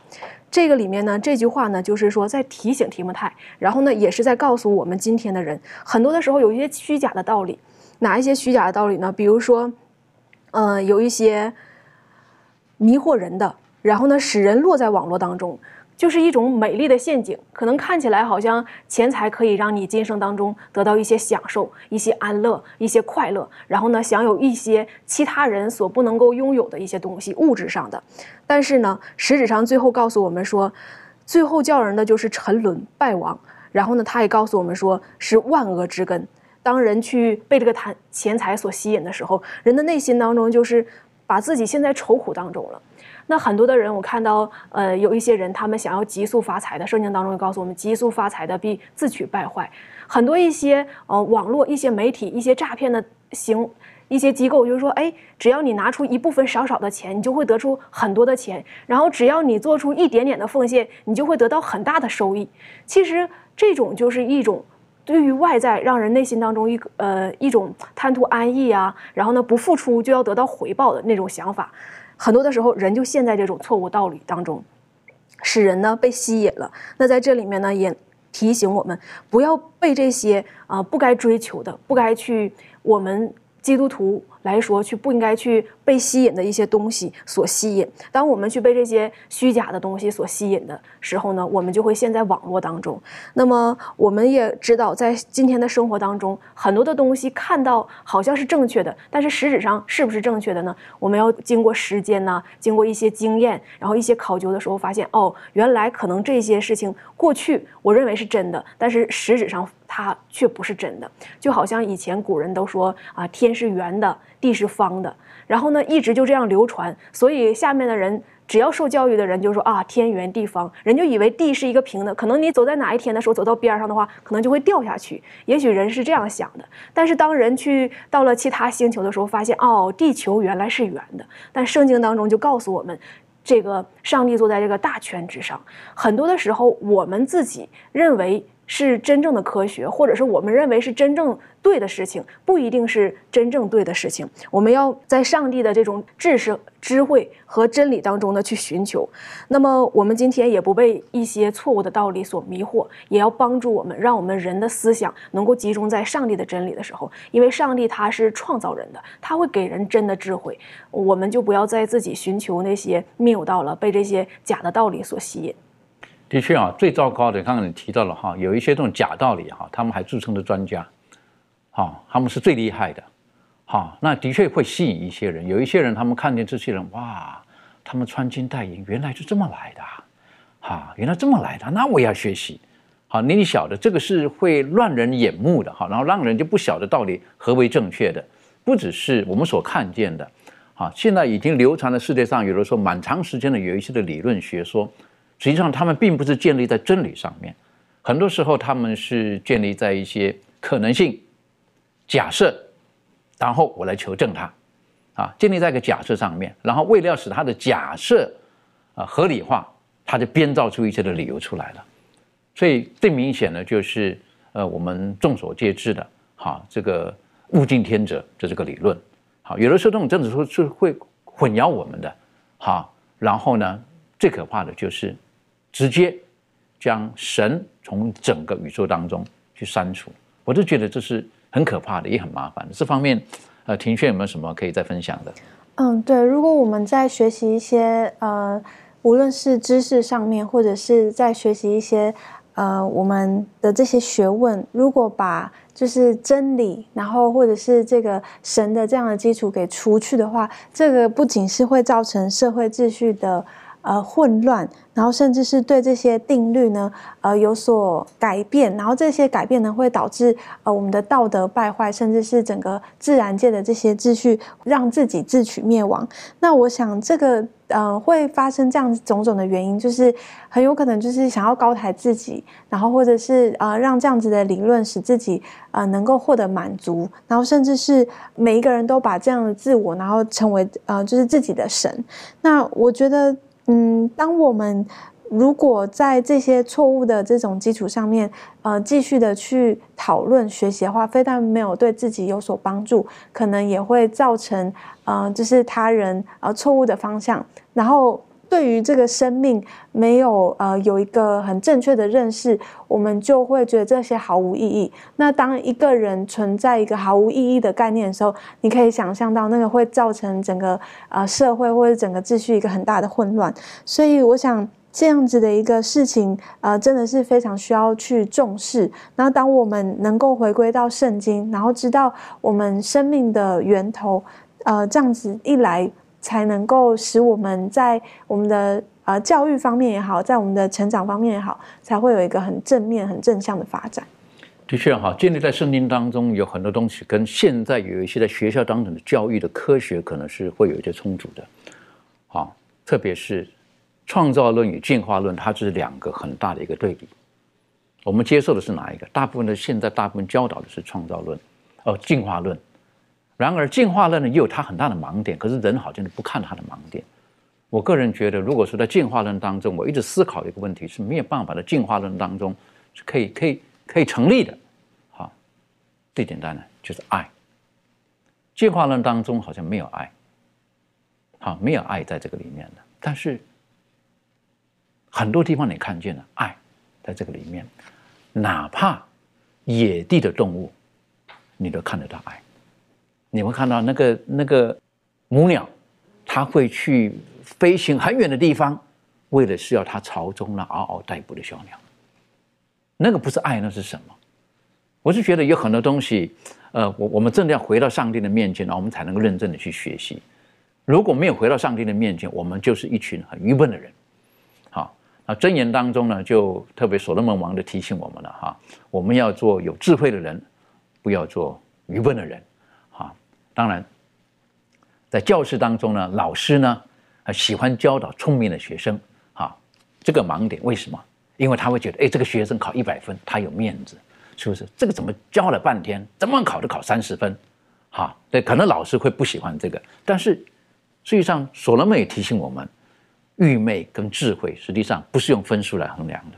这个里面呢，这句话呢，就是说在提醒提摩太，然后呢，也是在告诉我们今天的人，很多的时候有一些虚假的道理，哪一些虚假的道理呢？比如说，嗯，有一些迷惑人的，然后呢，使人落在网络当中。就是一种美丽的陷阱，可能看起来好像钱财可以让你今生当中得到一些享受、一些安乐、一些快乐，然后呢，享有一些其他人所不能够拥有的一些东西，物质上的。但是呢，实质上最后告诉我们说，最后叫人的就是沉沦败亡。然后呢，他也告诉我们说，是万恶之根。当人去被这个贪钱财所吸引的时候，人的内心当中就是把自己陷在愁苦当中了。那很多的人，我看到，呃，有一些人，他们想要急速发财的，圣经当中就告诉我们，急速发财的必自取败坏。很多一些呃网络、一些媒体、一些诈骗的行一些机构，就是说，哎，只要你拿出一部分少少的钱，你就会得出很多的钱，然后只要你做出一点点的奉献，你就会得到很大的收益。其实这种就是一种对于外在让人内心当中一个呃一种贪图安逸啊，然后呢不付出就要得到回报的那种想法。很多的时候，人就陷在这种错误道理当中，使人呢被吸引了。那在这里面呢，也提醒我们不要被这些啊不该追求的、不该去我们。基督徒来说，去不应该去被吸引的一些东西所吸引。当我们去被这些虚假的东西所吸引的时候呢，我们就会陷在网络当中。那么，我们也知道，在今天的生活当中，很多的东西看到好像是正确的，但是实质上是不是正确的呢？我们要经过时间呢，经过一些经验，然后一些考究的时候，发现哦，原来可能这些事情过去我认为是真的，但是实质上。它却不是真的，就好像以前古人都说啊，天是圆的，地是方的，然后呢，一直就这样流传。所以下面的人只要受教育的人就说啊，天圆地方，人就以为地是一个平的。可能你走在哪一天的时候，走到边上的话，可能就会掉下去。也许人是这样想的。但是当人去到了其他星球的时候，发现哦，地球原来是圆的。但圣经当中就告诉我们，这个上帝坐在这个大圈之上。很多的时候，我们自己认为。是真正的科学，或者是我们认为是真正对的事情，不一定是真正对的事情。我们要在上帝的这种知识、智慧和真理当中呢去寻求。那么，我们今天也不被一些错误的道理所迷惑，也要帮助我们，让我们人的思想能够集中在上帝的真理的时候。因为上帝他是创造人的，他会给人真的智慧。我们就不要再自己寻求那些谬道了，被这些假的道理所吸引。的确啊，最糟糕的，刚刚你提到了哈，有一些这种假道理哈，他们还自称的专家，哈，他们是最厉害的，哈，那的确会吸引一些人。有一些人，他们看见这些人，哇，他们穿金戴银，原来就这么来的，哈，原来这么来的，那我也要学习，好，你晓得这个是会乱人眼目的哈，然后让人就不晓得到底何为正确的，不只是我们所看见的，啊，现在已经流传的世界上有的时候蛮长时间的有一些的理论学说，实际上他们并不是建立在真理上面，很多时候他们是建立在一些可能性、假设，然后我来求证它，啊，建立在一个假设上面，然后为了要使它的假设啊合理化，他就编造出一些的理由出来了。所以最明显的就是，呃，我们众所皆知的，哈，这个物竞天择的这个理论，好，有的时候这种政治说是会混淆我们的，哈，然后呢，最可怕的就是直接将神从整个宇宙当中去删除，我就觉得这是很可怕的，也很麻烦。这方面，呃，庭轩有没有什么可以再分享的？嗯，对，如果我们在学习一些呃，无论是知识上面，或者是在学习一些。呃，我们的这些学问，如果把就是真理，然后或者是这个神的这样的基础给除去的话，这个不仅是会造成社会秩序的。呃，混乱，然后甚至是对这些定律呢，呃，有所改变，然后这些改变呢，会导致呃我们的道德败坏，甚至是整个自然界的这些秩序让自己自取灭亡。那我想，这个呃会发生这样种种的原因，就是很有可能就是想要高抬自己，然后或者是呃让这样子的理论使自己呃能够获得满足，然后甚至是每一个人都把这样的自我，然后成为呃就是自己的神。那我觉得。嗯，当我们如果在这些错误的这种基础上面，呃，继续的去讨论学习的话，非但没有对自己有所帮助，可能也会造成呃，就是他人呃错误的方向，然后。对于这个生命没有呃有一个很正确的认识，我们就会觉得这些毫无意义。那当一个人存在一个毫无意义的概念的时候，你可以想象到那个会造成整个呃社会或者整个秩序一个很大的混乱。所以我想这样子的一个事情呃真的是非常需要去重视。然后当我们能够回归到圣经，然后知道我们生命的源头，呃这样子一来。才能够使我们在我们的呃教育方面也好，在我们的成长方面也好，才会有一个很正面、很正向的发展。的确哈，建立在圣经当中有很多东西，跟现在有一些在学校当中的教育的科学，可能是会有一些冲突的。好，特别是创造论与进化论，它是两个很大的一个对比。我们接受的是哪一个？大部分的现在大部分教导的是创造论，哦，进化论。然而，进化论呢也有它很大的盲点。可是人好像不看它的盲点。我个人觉得，如果说在进化论当中，我一直思考一个问题是没有办法在进化论当中是可以、可以、可以成立的。好，最简单的就是爱。进化论当中好像没有爱，好，没有爱在这个里面的。但是很多地方你看见了爱在这个里面，哪怕野地的动物，你都看得到爱。你会看到那个那个母鸟，它会去飞行很远的地方，为的是要它巢中那嗷嗷待哺的小鸟。那个不是爱，那是什么？我是觉得有很多东西，呃，我我们真的要回到上帝的面前，然后我们才能够认真的去学习。如果没有回到上帝的面前，我们就是一群很愚笨的人。好，那箴言当中呢，就特别所罗门王的提醒我们了哈，我们要做有智慧的人，不要做愚笨的人。当然，在教室当中呢，老师呢，喜欢教导聪明的学生，哈，这个盲点为什么？因为他会觉得，哎，这个学生考一百分，他有面子，是不是？这个怎么教了半天，怎么考都考三十分，哈，对，可能老师会不喜欢这个。但是实际上，所罗门也提醒我们，愚昧跟智慧实际上不是用分数来衡量的。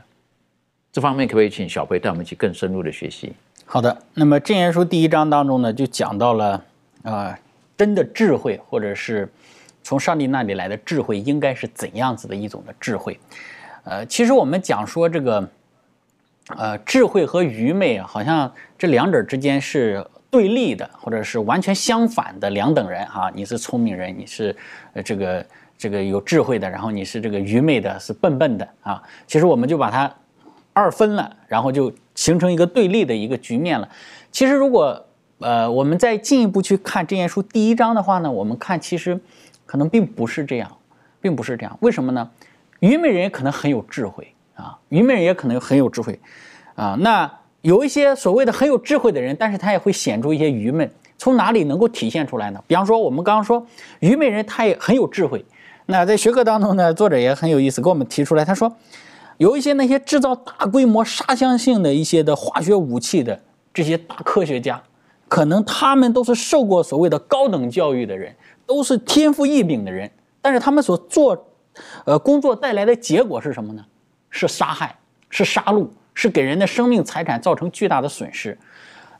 这方面可不可以请小贝带我们去更深入的学习？好的，那么箴言书第一章当中呢，就讲到了。啊，真的智慧，或者是从上帝那里来的智慧，应该是怎样子的一种的智慧？呃，其实我们讲说这个，呃，智慧和愚昧，好像这两者之间是对立的，或者是完全相反的两等人啊。你是聪明人，你是这个这个有智慧的，然后你是这个愚昧的，是笨笨的啊。其实我们就把它二分了，然后就形成一个对立的一个局面了。其实如果呃，我们再进一步去看这件书第一章的话呢，我们看其实可能并不是这样，并不是这样。为什么呢？愚昧人可能很有智慧啊，愚昧人也可能很有智慧。啊。那有一些所谓的很有智慧的人，但是他也会显出一些愚昧。从哪里能够体现出来呢？比方说，我们刚刚说愚昧人他也很有智慧。那在学科当中呢，作者也很有意思，给我们提出来，他说有一些那些制造大规模杀伤性的一些的化学武器的这些大科学家，可能他们都是受过所谓的高等教育的人，都是天赋异禀的人，但是他们所做呃工作带来的结果是什么呢？是杀害，是杀戮，是给人的生命财产造成巨大的损失。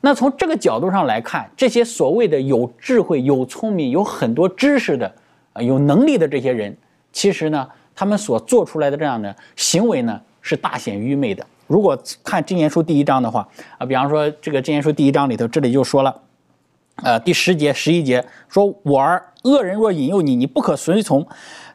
那从这个角度上来看，这些所谓的有智慧、有聪明、有很多知识的、呃有能力的这些人，其实呢，他们所做出来的这样的行为呢，是大显愚昧的。如果看《箴言书》第一章的话，啊，比方说这个《箴言书》第一章里头，这里就说了，呃，第十节、十一节说：“我儿，恶人若引诱你，你不可随从。”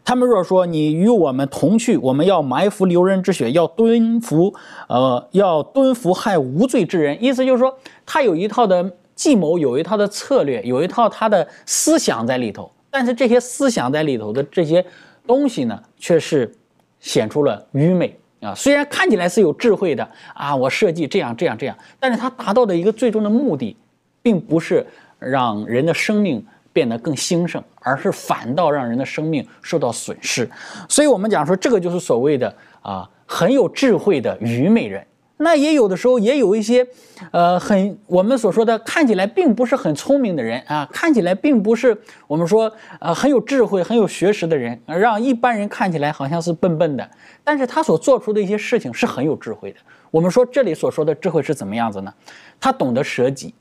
他们若说你与我们同去，我们要埋伏流人之血，要蹲伏，呃，要蹲伏害无罪之人。意思就是说，他有一套的计谋，有一套的策略，有一套他的思想在里头。但是这些思想在里头的这些东西呢，却是显出了愚昧啊。虽然看起来是有智慧的啊，我设计这样这样这样，但是它达到的一个最终的目的，并不是让人的生命。变得更兴盛，而是反倒让人的生命受到损失。所以，我们讲说这个就是所谓的啊很有智慧的愚昧人。那也有的时候也有一些，呃，很我们所说的看起来并不是很聪明的人啊，看起来并不是我们说呃很有智慧、很有学识的人，让一般人看起来好像是笨笨的，但是他所做出的一些事情是很有智慧的。我们说这里所说的智慧是怎么样子呢？他懂得舍己。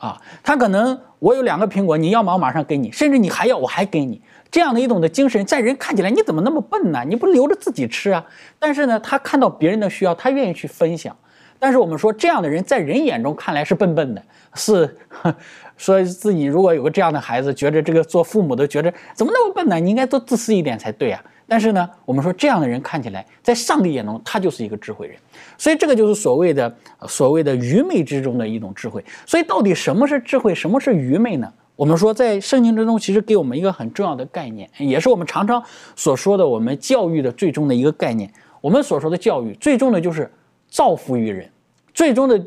啊，他可能我有两个苹果，你要吗？我马上给你，甚至你还要，我还给你。这样的一种的精神，在人看起来你怎么那么笨呢？你不留着自己吃啊？但是呢，他看到别人的需要，他愿意去分享。但是我们说，这样的人在人眼中看来是笨笨的，是 说自己如果有个这样的孩子，觉得这个做父母的觉得怎么那么笨呢？你应该多自私一点才对啊。但是呢，我们说这样的人看起来，在上帝眼中，他就是一个智慧人，所以这个就是所谓的所谓的愚昧之中的一种智慧。所以到底什么是智慧，什么是愚昧呢？我们说在圣经之中，其实给我们一个很重要的概念，也是我们常常所说的我们教育的最终的一个概念。我们所说的教育，最终的就是造福于人，最终的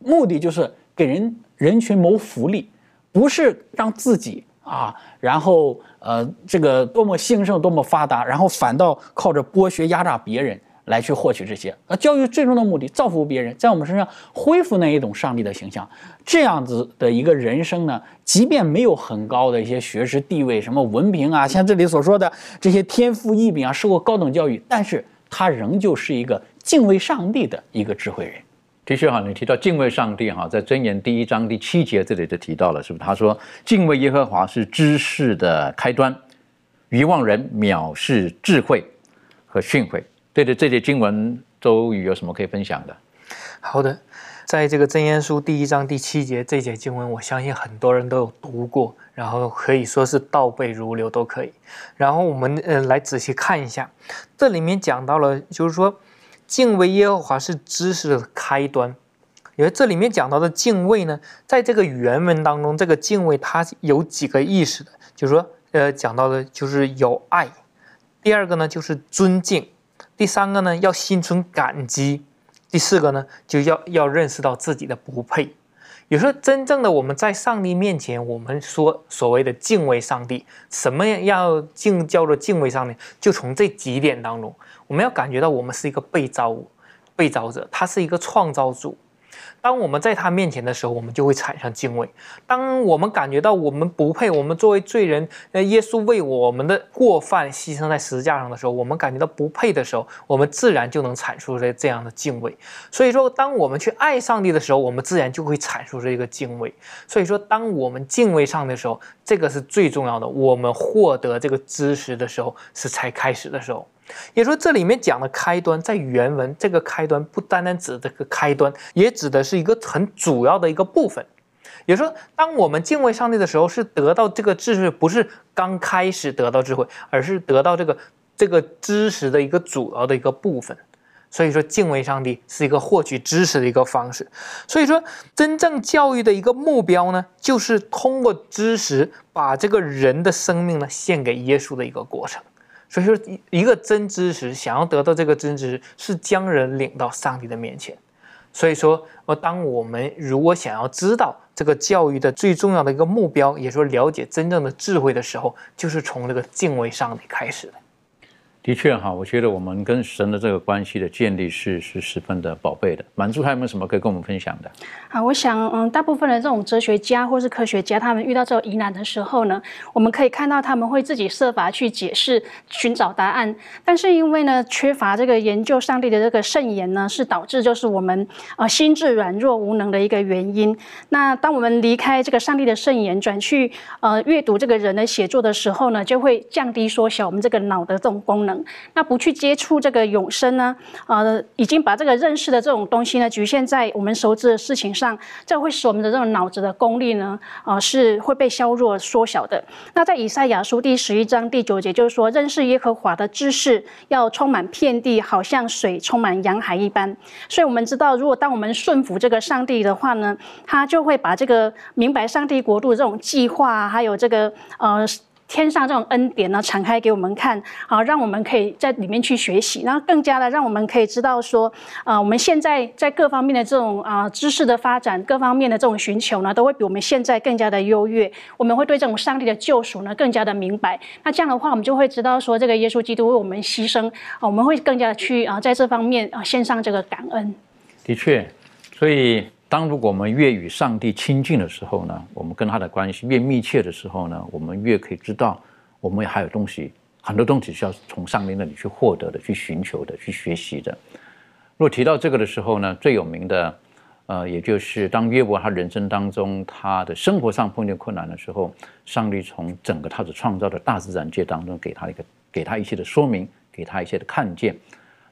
目的就是给人人群谋福利，不是让自己。啊，然后呃，这个多么兴盛，多么发达，然后反倒靠着剥削、压榨别人来去获取这些。而教育最终的目的，造福别人，在我们身上恢复那一种上帝的形象。这样子的一个人生呢，即便没有很高的一些学识地位，什么文凭啊，像这里所说的这些天赋异禀啊，受过高等教育，但是他仍旧是一个敬畏上帝的一个智慧人。的确哈，你提到敬畏上帝哈，在箴言第一章第七节这里就提到了，是不是？他说敬畏耶和华是知识的开端，愚妄人藐视智慧和训诲。对的，这些经文周瑜有什么可以分享的？好的，在这个箴言书第一章第七节这节经文，我相信很多人都有读过，然后可以说是倒背如流都可以。然后我们呃来仔细看一下，这里面讲到了，就是说。敬畏耶和华是知识的开端，因为这里面讲到的敬畏呢，在这个原文当中，这个敬畏它有几个意思的，就是说，呃，讲到的就是有爱，第二个呢就是尊敬，第三个呢要心存感激，第四个呢就要要认识到自己的不配。有时候真正的我们在上帝面前，我们说所谓的敬畏上帝，什么要敬叫做敬畏上帝，就从这几点当中。我们要感觉到，我们是一个被造物、被造者，他是一个创造主。当我们在他面前的时候，我们就会产生敬畏。当我们感觉到我们不配，我们作为罪人，那耶稣为我们的过犯牺牲在十字架上的时候，我们感觉到不配的时候，我们自然就能产出这这样的敬畏。所以说，当我们去爱上帝的时候，我们自然就会产出这个敬畏。所以说，当我们敬畏上帝的时候，这个是最重要的。我们获得这个知识的时候，是才开始的时候。也说这里面讲的开端，在原文这个开端不单单指这个开端，也指的是一个很主要的一个部分。也说，当我们敬畏上帝的时候，是得到这个智慧，不是刚开始得到智慧，而是得到这个这个知识的一个主要的一个部分。所以说，敬畏上帝是一个获取知识的一个方式。所以说，真正教育的一个目标呢，就是通过知识把这个人的生命呢献给耶稣的一个过程。所以说，一个真知识，想要得到这个真知识，是将人领到上帝的面前。所以说，呃，当我们如果想要知道这个教育的最重要的一个目标，也说了解真正的智慧的时候，就是从这个敬畏上帝开始的。的确哈，我觉得我们跟神的这个关系的建立是是十分的宝贝的。满足还有没有什么可以跟我们分享的？啊，我想，嗯，大部分的这种哲学家或是科学家，他们遇到这种疑难的时候呢，我们可以看到他们会自己设法去解释、寻找答案。但是因为呢，缺乏这个研究上帝的这个圣言呢，是导致就是我们呃心智软弱无能的一个原因。那当我们离开这个上帝的圣言，转去呃阅读这个人的写作的时候呢，就会降低缩小我们这个脑的这种功能。那不去接触这个永生呢？呃，已经把这个认识的这种东西呢，局限在我们熟知的事情上，这会使我们的这种脑子的功力呢，呃，是会被削弱、缩小的。那在以赛亚书第十一章第九节，就是说，认识耶和华的知识要充满遍地，好像水充满洋海一般。所以，我们知道，如果当我们顺服这个上帝的话呢，他就会把这个明白上帝国度这种计划，还有这个呃。天上这种恩典呢，敞开给我们看，好，让我们可以在里面去学习，然后更加的让我们可以知道说，啊，我们现在在各方面的这种啊知识的发展，各方面的这种寻求呢，都会比我们现在更加的优越。我们会对这种上帝的救赎呢，更加的明白。那这样的话，我们就会知道说，这个耶稣基督为我们牺牲，啊，我们会更加的去啊，在这方面啊，献上这个感恩。的确，所以。当如果我们越与上帝亲近的时候呢，我们跟他的关系越密切的时候呢，我们越可以知道，我们还有东西，很多东西是要从上帝那里去获得的、去寻求的、去学习的。若提到这个的时候呢，最有名的，呃，也就是当约伯他人生当中他的生活上碰见困难的时候，上帝从整个他所创造的大自然界当中给他一个给他一些的说明，给他一些的看见，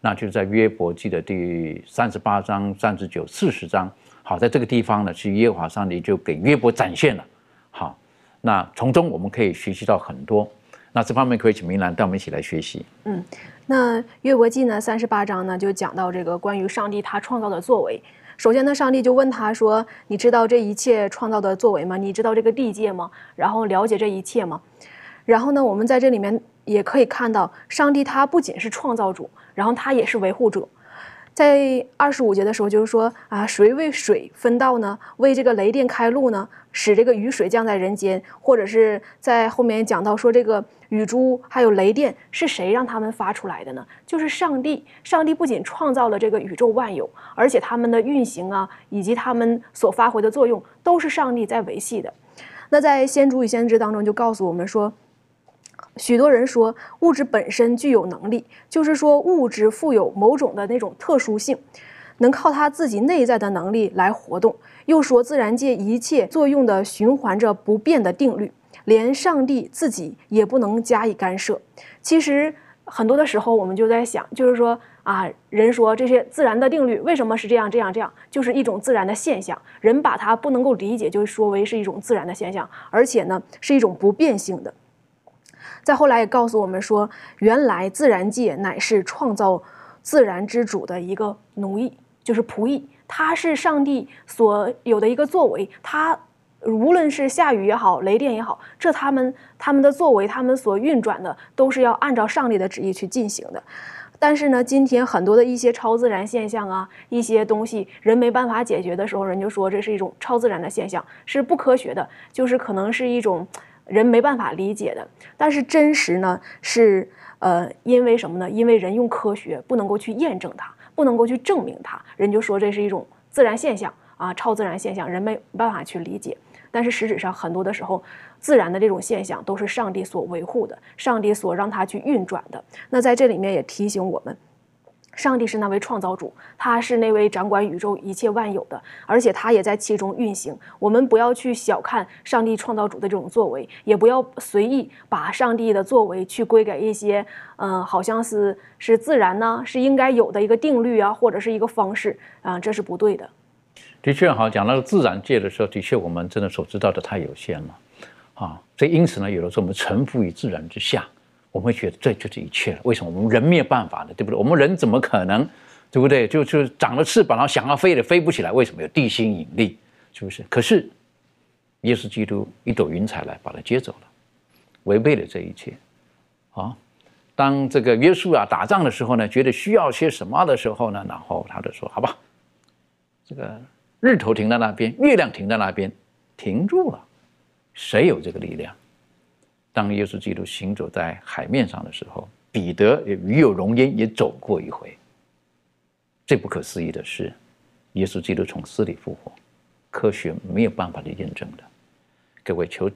那就是在约伯记的第三十八章、三十九、四十章。好，在这个地方呢，是耶和华上帝就给约伯展现了。好，那从中我们可以学习到很多。那这方面可以请明兰带我们一起来学习。嗯，那约伯记呢，三十八章呢，就讲到这个关于上帝他创造的作为。首先呢，上帝就问他说：“你知道这一切创造的作为吗？你知道这个地界吗？然后了解这一切吗？”然后呢，我们在这里面也可以看到，上帝他不仅是创造主，然后他也是维护者。在二十五节的时候，就是说啊，谁为水分道呢？为这个雷电开路呢？使这个雨水降在人间，或者是在后面讲到说，这个雨珠还有雷电是谁让他们发出来的呢？就是上帝。上帝不仅创造了这个宇宙万有，而且他们的运行啊，以及他们所发挥的作用，都是上帝在维系的。那在先祖与先知当中，就告诉我们说。许多人说物质本身具有能力，就是说物质富有某种的那种特殊性，能靠它自己内在的能力来活动。又说自然界一切作用的循环着不变的定律，连上帝自己也不能加以干涉。其实很多的时候，我们就在想，就是说啊，人说这些自然的定律为什么是这样这样这样，就是一种自然的现象。人把它不能够理解，就说为是一种自然的现象，而且呢是一种不变性的。再后来也告诉我们说，原来自然界乃是创造自然之主的一个奴役，就是仆役。他是上帝所有的一个作为，他无论是下雨也好，雷电也好，这他们他们的作为，他们所运转的都是要按照上帝的旨意去进行的。但是呢，今天很多的一些超自然现象啊，一些东西人没办法解决的时候，人就说这是一种超自然的现象，是不科学的，就是可能是一种。人没办法理解的，但是真实呢是呃，因为什么呢？因为人用科学不能够去验证它，不能够去证明它，人就说这是一种自然现象啊，超自然现象，人没办法去理解。但是实质上，很多的时候，自然的这种现象都是上帝所维护的，上帝所让它去运转的。那在这里面也提醒我们。上帝是那位创造主，他是那位掌管宇宙一切万有的，而且他也在其中运行。我们不要去小看上帝创造主的这种作为，也不要随意把上帝的作为去归给一些，嗯，好像是是自然呢，是应该有的一个定律啊，或者是一个方式啊，这是不对的。的确，哈，讲到自然界的时候，的确我们真的所知道的太有限了，啊，所以因此呢，有的时候我们臣服于自然之下。我们会觉得这就是一切了。为什么我们人没有办法呢？对不对？我们人怎么可能，对不对？就就长了翅膀，然后想要飞也飞不起来。为什么有地心引力？是不是？可是耶稣基督一朵云彩来把它接走了，违背了这一切。啊，当这个约书亚打仗的时候呢，觉得需要些什么的时候呢，然后他就说：“好吧，这个日头停在那边，月亮停在那边，停住了。谁有这个力量？当耶稣基督行走在海面上的时候，彼得也与有荣焉，也走过一回。最不可思议的是，耶稣基督从死里复活，科学没有办法去验证的。各位求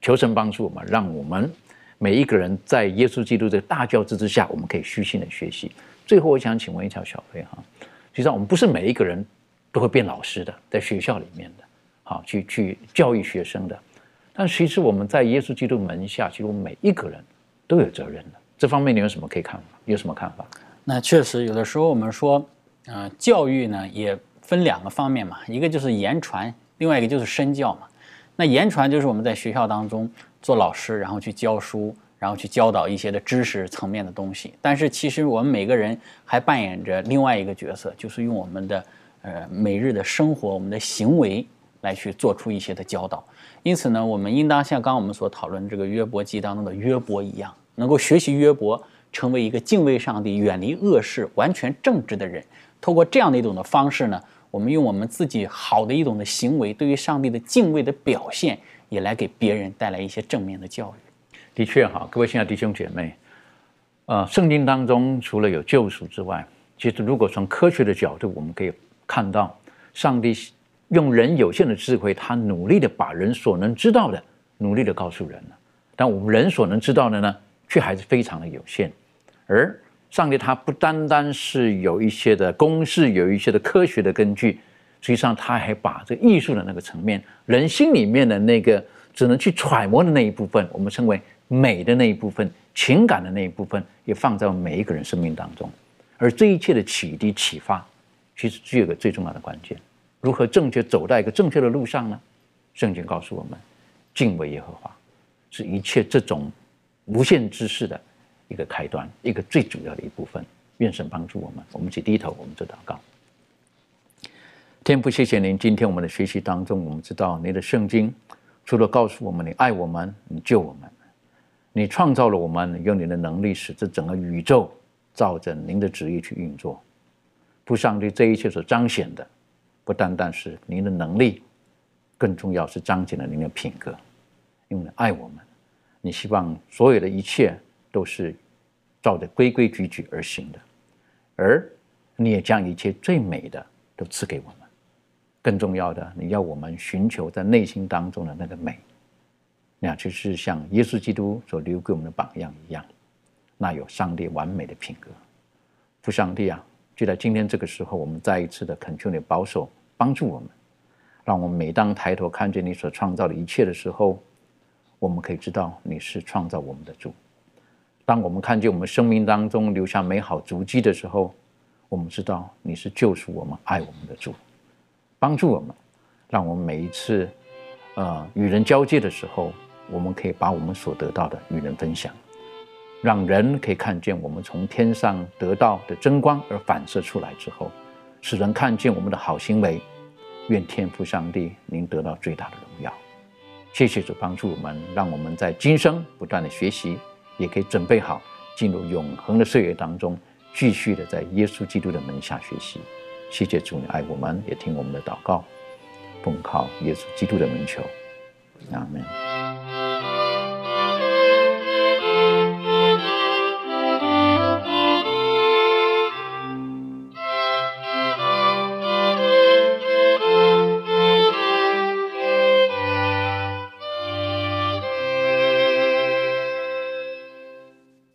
求神帮助我们，让我们每一个人在耶稣基督这个大教之之下，我们可以虚心的学习。最后，我想请问一条小飞哈，实际上我们不是每一个人都会变老师的，在学校里面的，好去去教育学生的。但其实我们在耶稣基督门下，其实我们每一个人都有责任的。这方面你有什么可以看法？有什么看法？那确实，有的时候我们说，呃，教育呢也分两个方面嘛，一个就是言传，另外一个就是身教嘛。那言传就是我们在学校当中做老师，然后去教书，然后去教导一些的知识层面的东西。但是其实我们每个人还扮演着另外一个角色，就是用我们的呃每日的生活，我们的行为来去做出一些的教导。因此呢，我们应当像刚刚我们所讨论这个约伯记当中的约伯一样，能够学习约伯，成为一个敬畏上帝、远离恶事、完全正直的人。通过这样的一种的方式呢，我们用我们自己好的一种的行为，对于上帝的敬畏的表现，也来给别人带来一些正面的教育。的确哈，各位亲爱的弟兄姐妹，呃，圣经当中除了有救赎之外，其实如果从科学的角度，我们可以看到上帝。用人有限的智慧，他努力的把人所能知道的努力的告诉人了。但我们人所能知道的呢，却还是非常的有限。而上帝他不单单是有一些的公式，有一些的科学的根据，实际上他还把这艺术的那个层面，人心里面的那个只能去揣摩的那一部分，我们称为美的那一部分，情感的那一部分，也放在每一个人生命当中。而这一切的启迪启发，其实具有个最重要的关键。如何正确走在一个正确的路上呢？圣经告诉我们，敬畏耶和华是一切这种无限知识的一个开端，一个最主要的一部分。愿神帮助我们。我们去低头，我们做祷告。天父，谢谢您。今天我们的学习当中，我们知道您的圣经除了告诉我们你爱我们，你救我们，你创造了我们，用你的能力使这整个宇宙照着您的旨意去运作。不上帝，这一切所彰显的。不单单是您的能力，更重要是彰显了您的品格，因为爱我们，你希望所有的一切都是照着规规矩矩而行的，而你也将一切最美的都赐给我们。更重要的，你要我们寻求在内心当中的那个美，那就是像耶稣基督所留给我们的榜样一样，那有上帝完美的品格。父上帝啊，就在今天这个时候，我们再一次的恳求你保守。帮助我们，让我们每当抬头看见你所创造的一切的时候，我们可以知道你是创造我们的主。当我们看见我们生命当中留下美好足迹的时候，我们知道你是救赎我们、爱我们的主。帮助我们，让我们每一次，呃，与人交接的时候，我们可以把我们所得到的与人分享，让人可以看见我们从天上得到的真光而反射出来之后。使人看见我们的好行为，愿天父上帝您得到最大的荣耀。谢谢主帮助我们，让我们在今生不断的学习，也可以准备好进入永恒的岁月当中，继续的在耶稣基督的门下学习。谢谢主，你爱我们，也听我们的祷告，奉靠耶稣基督的门求，阿门。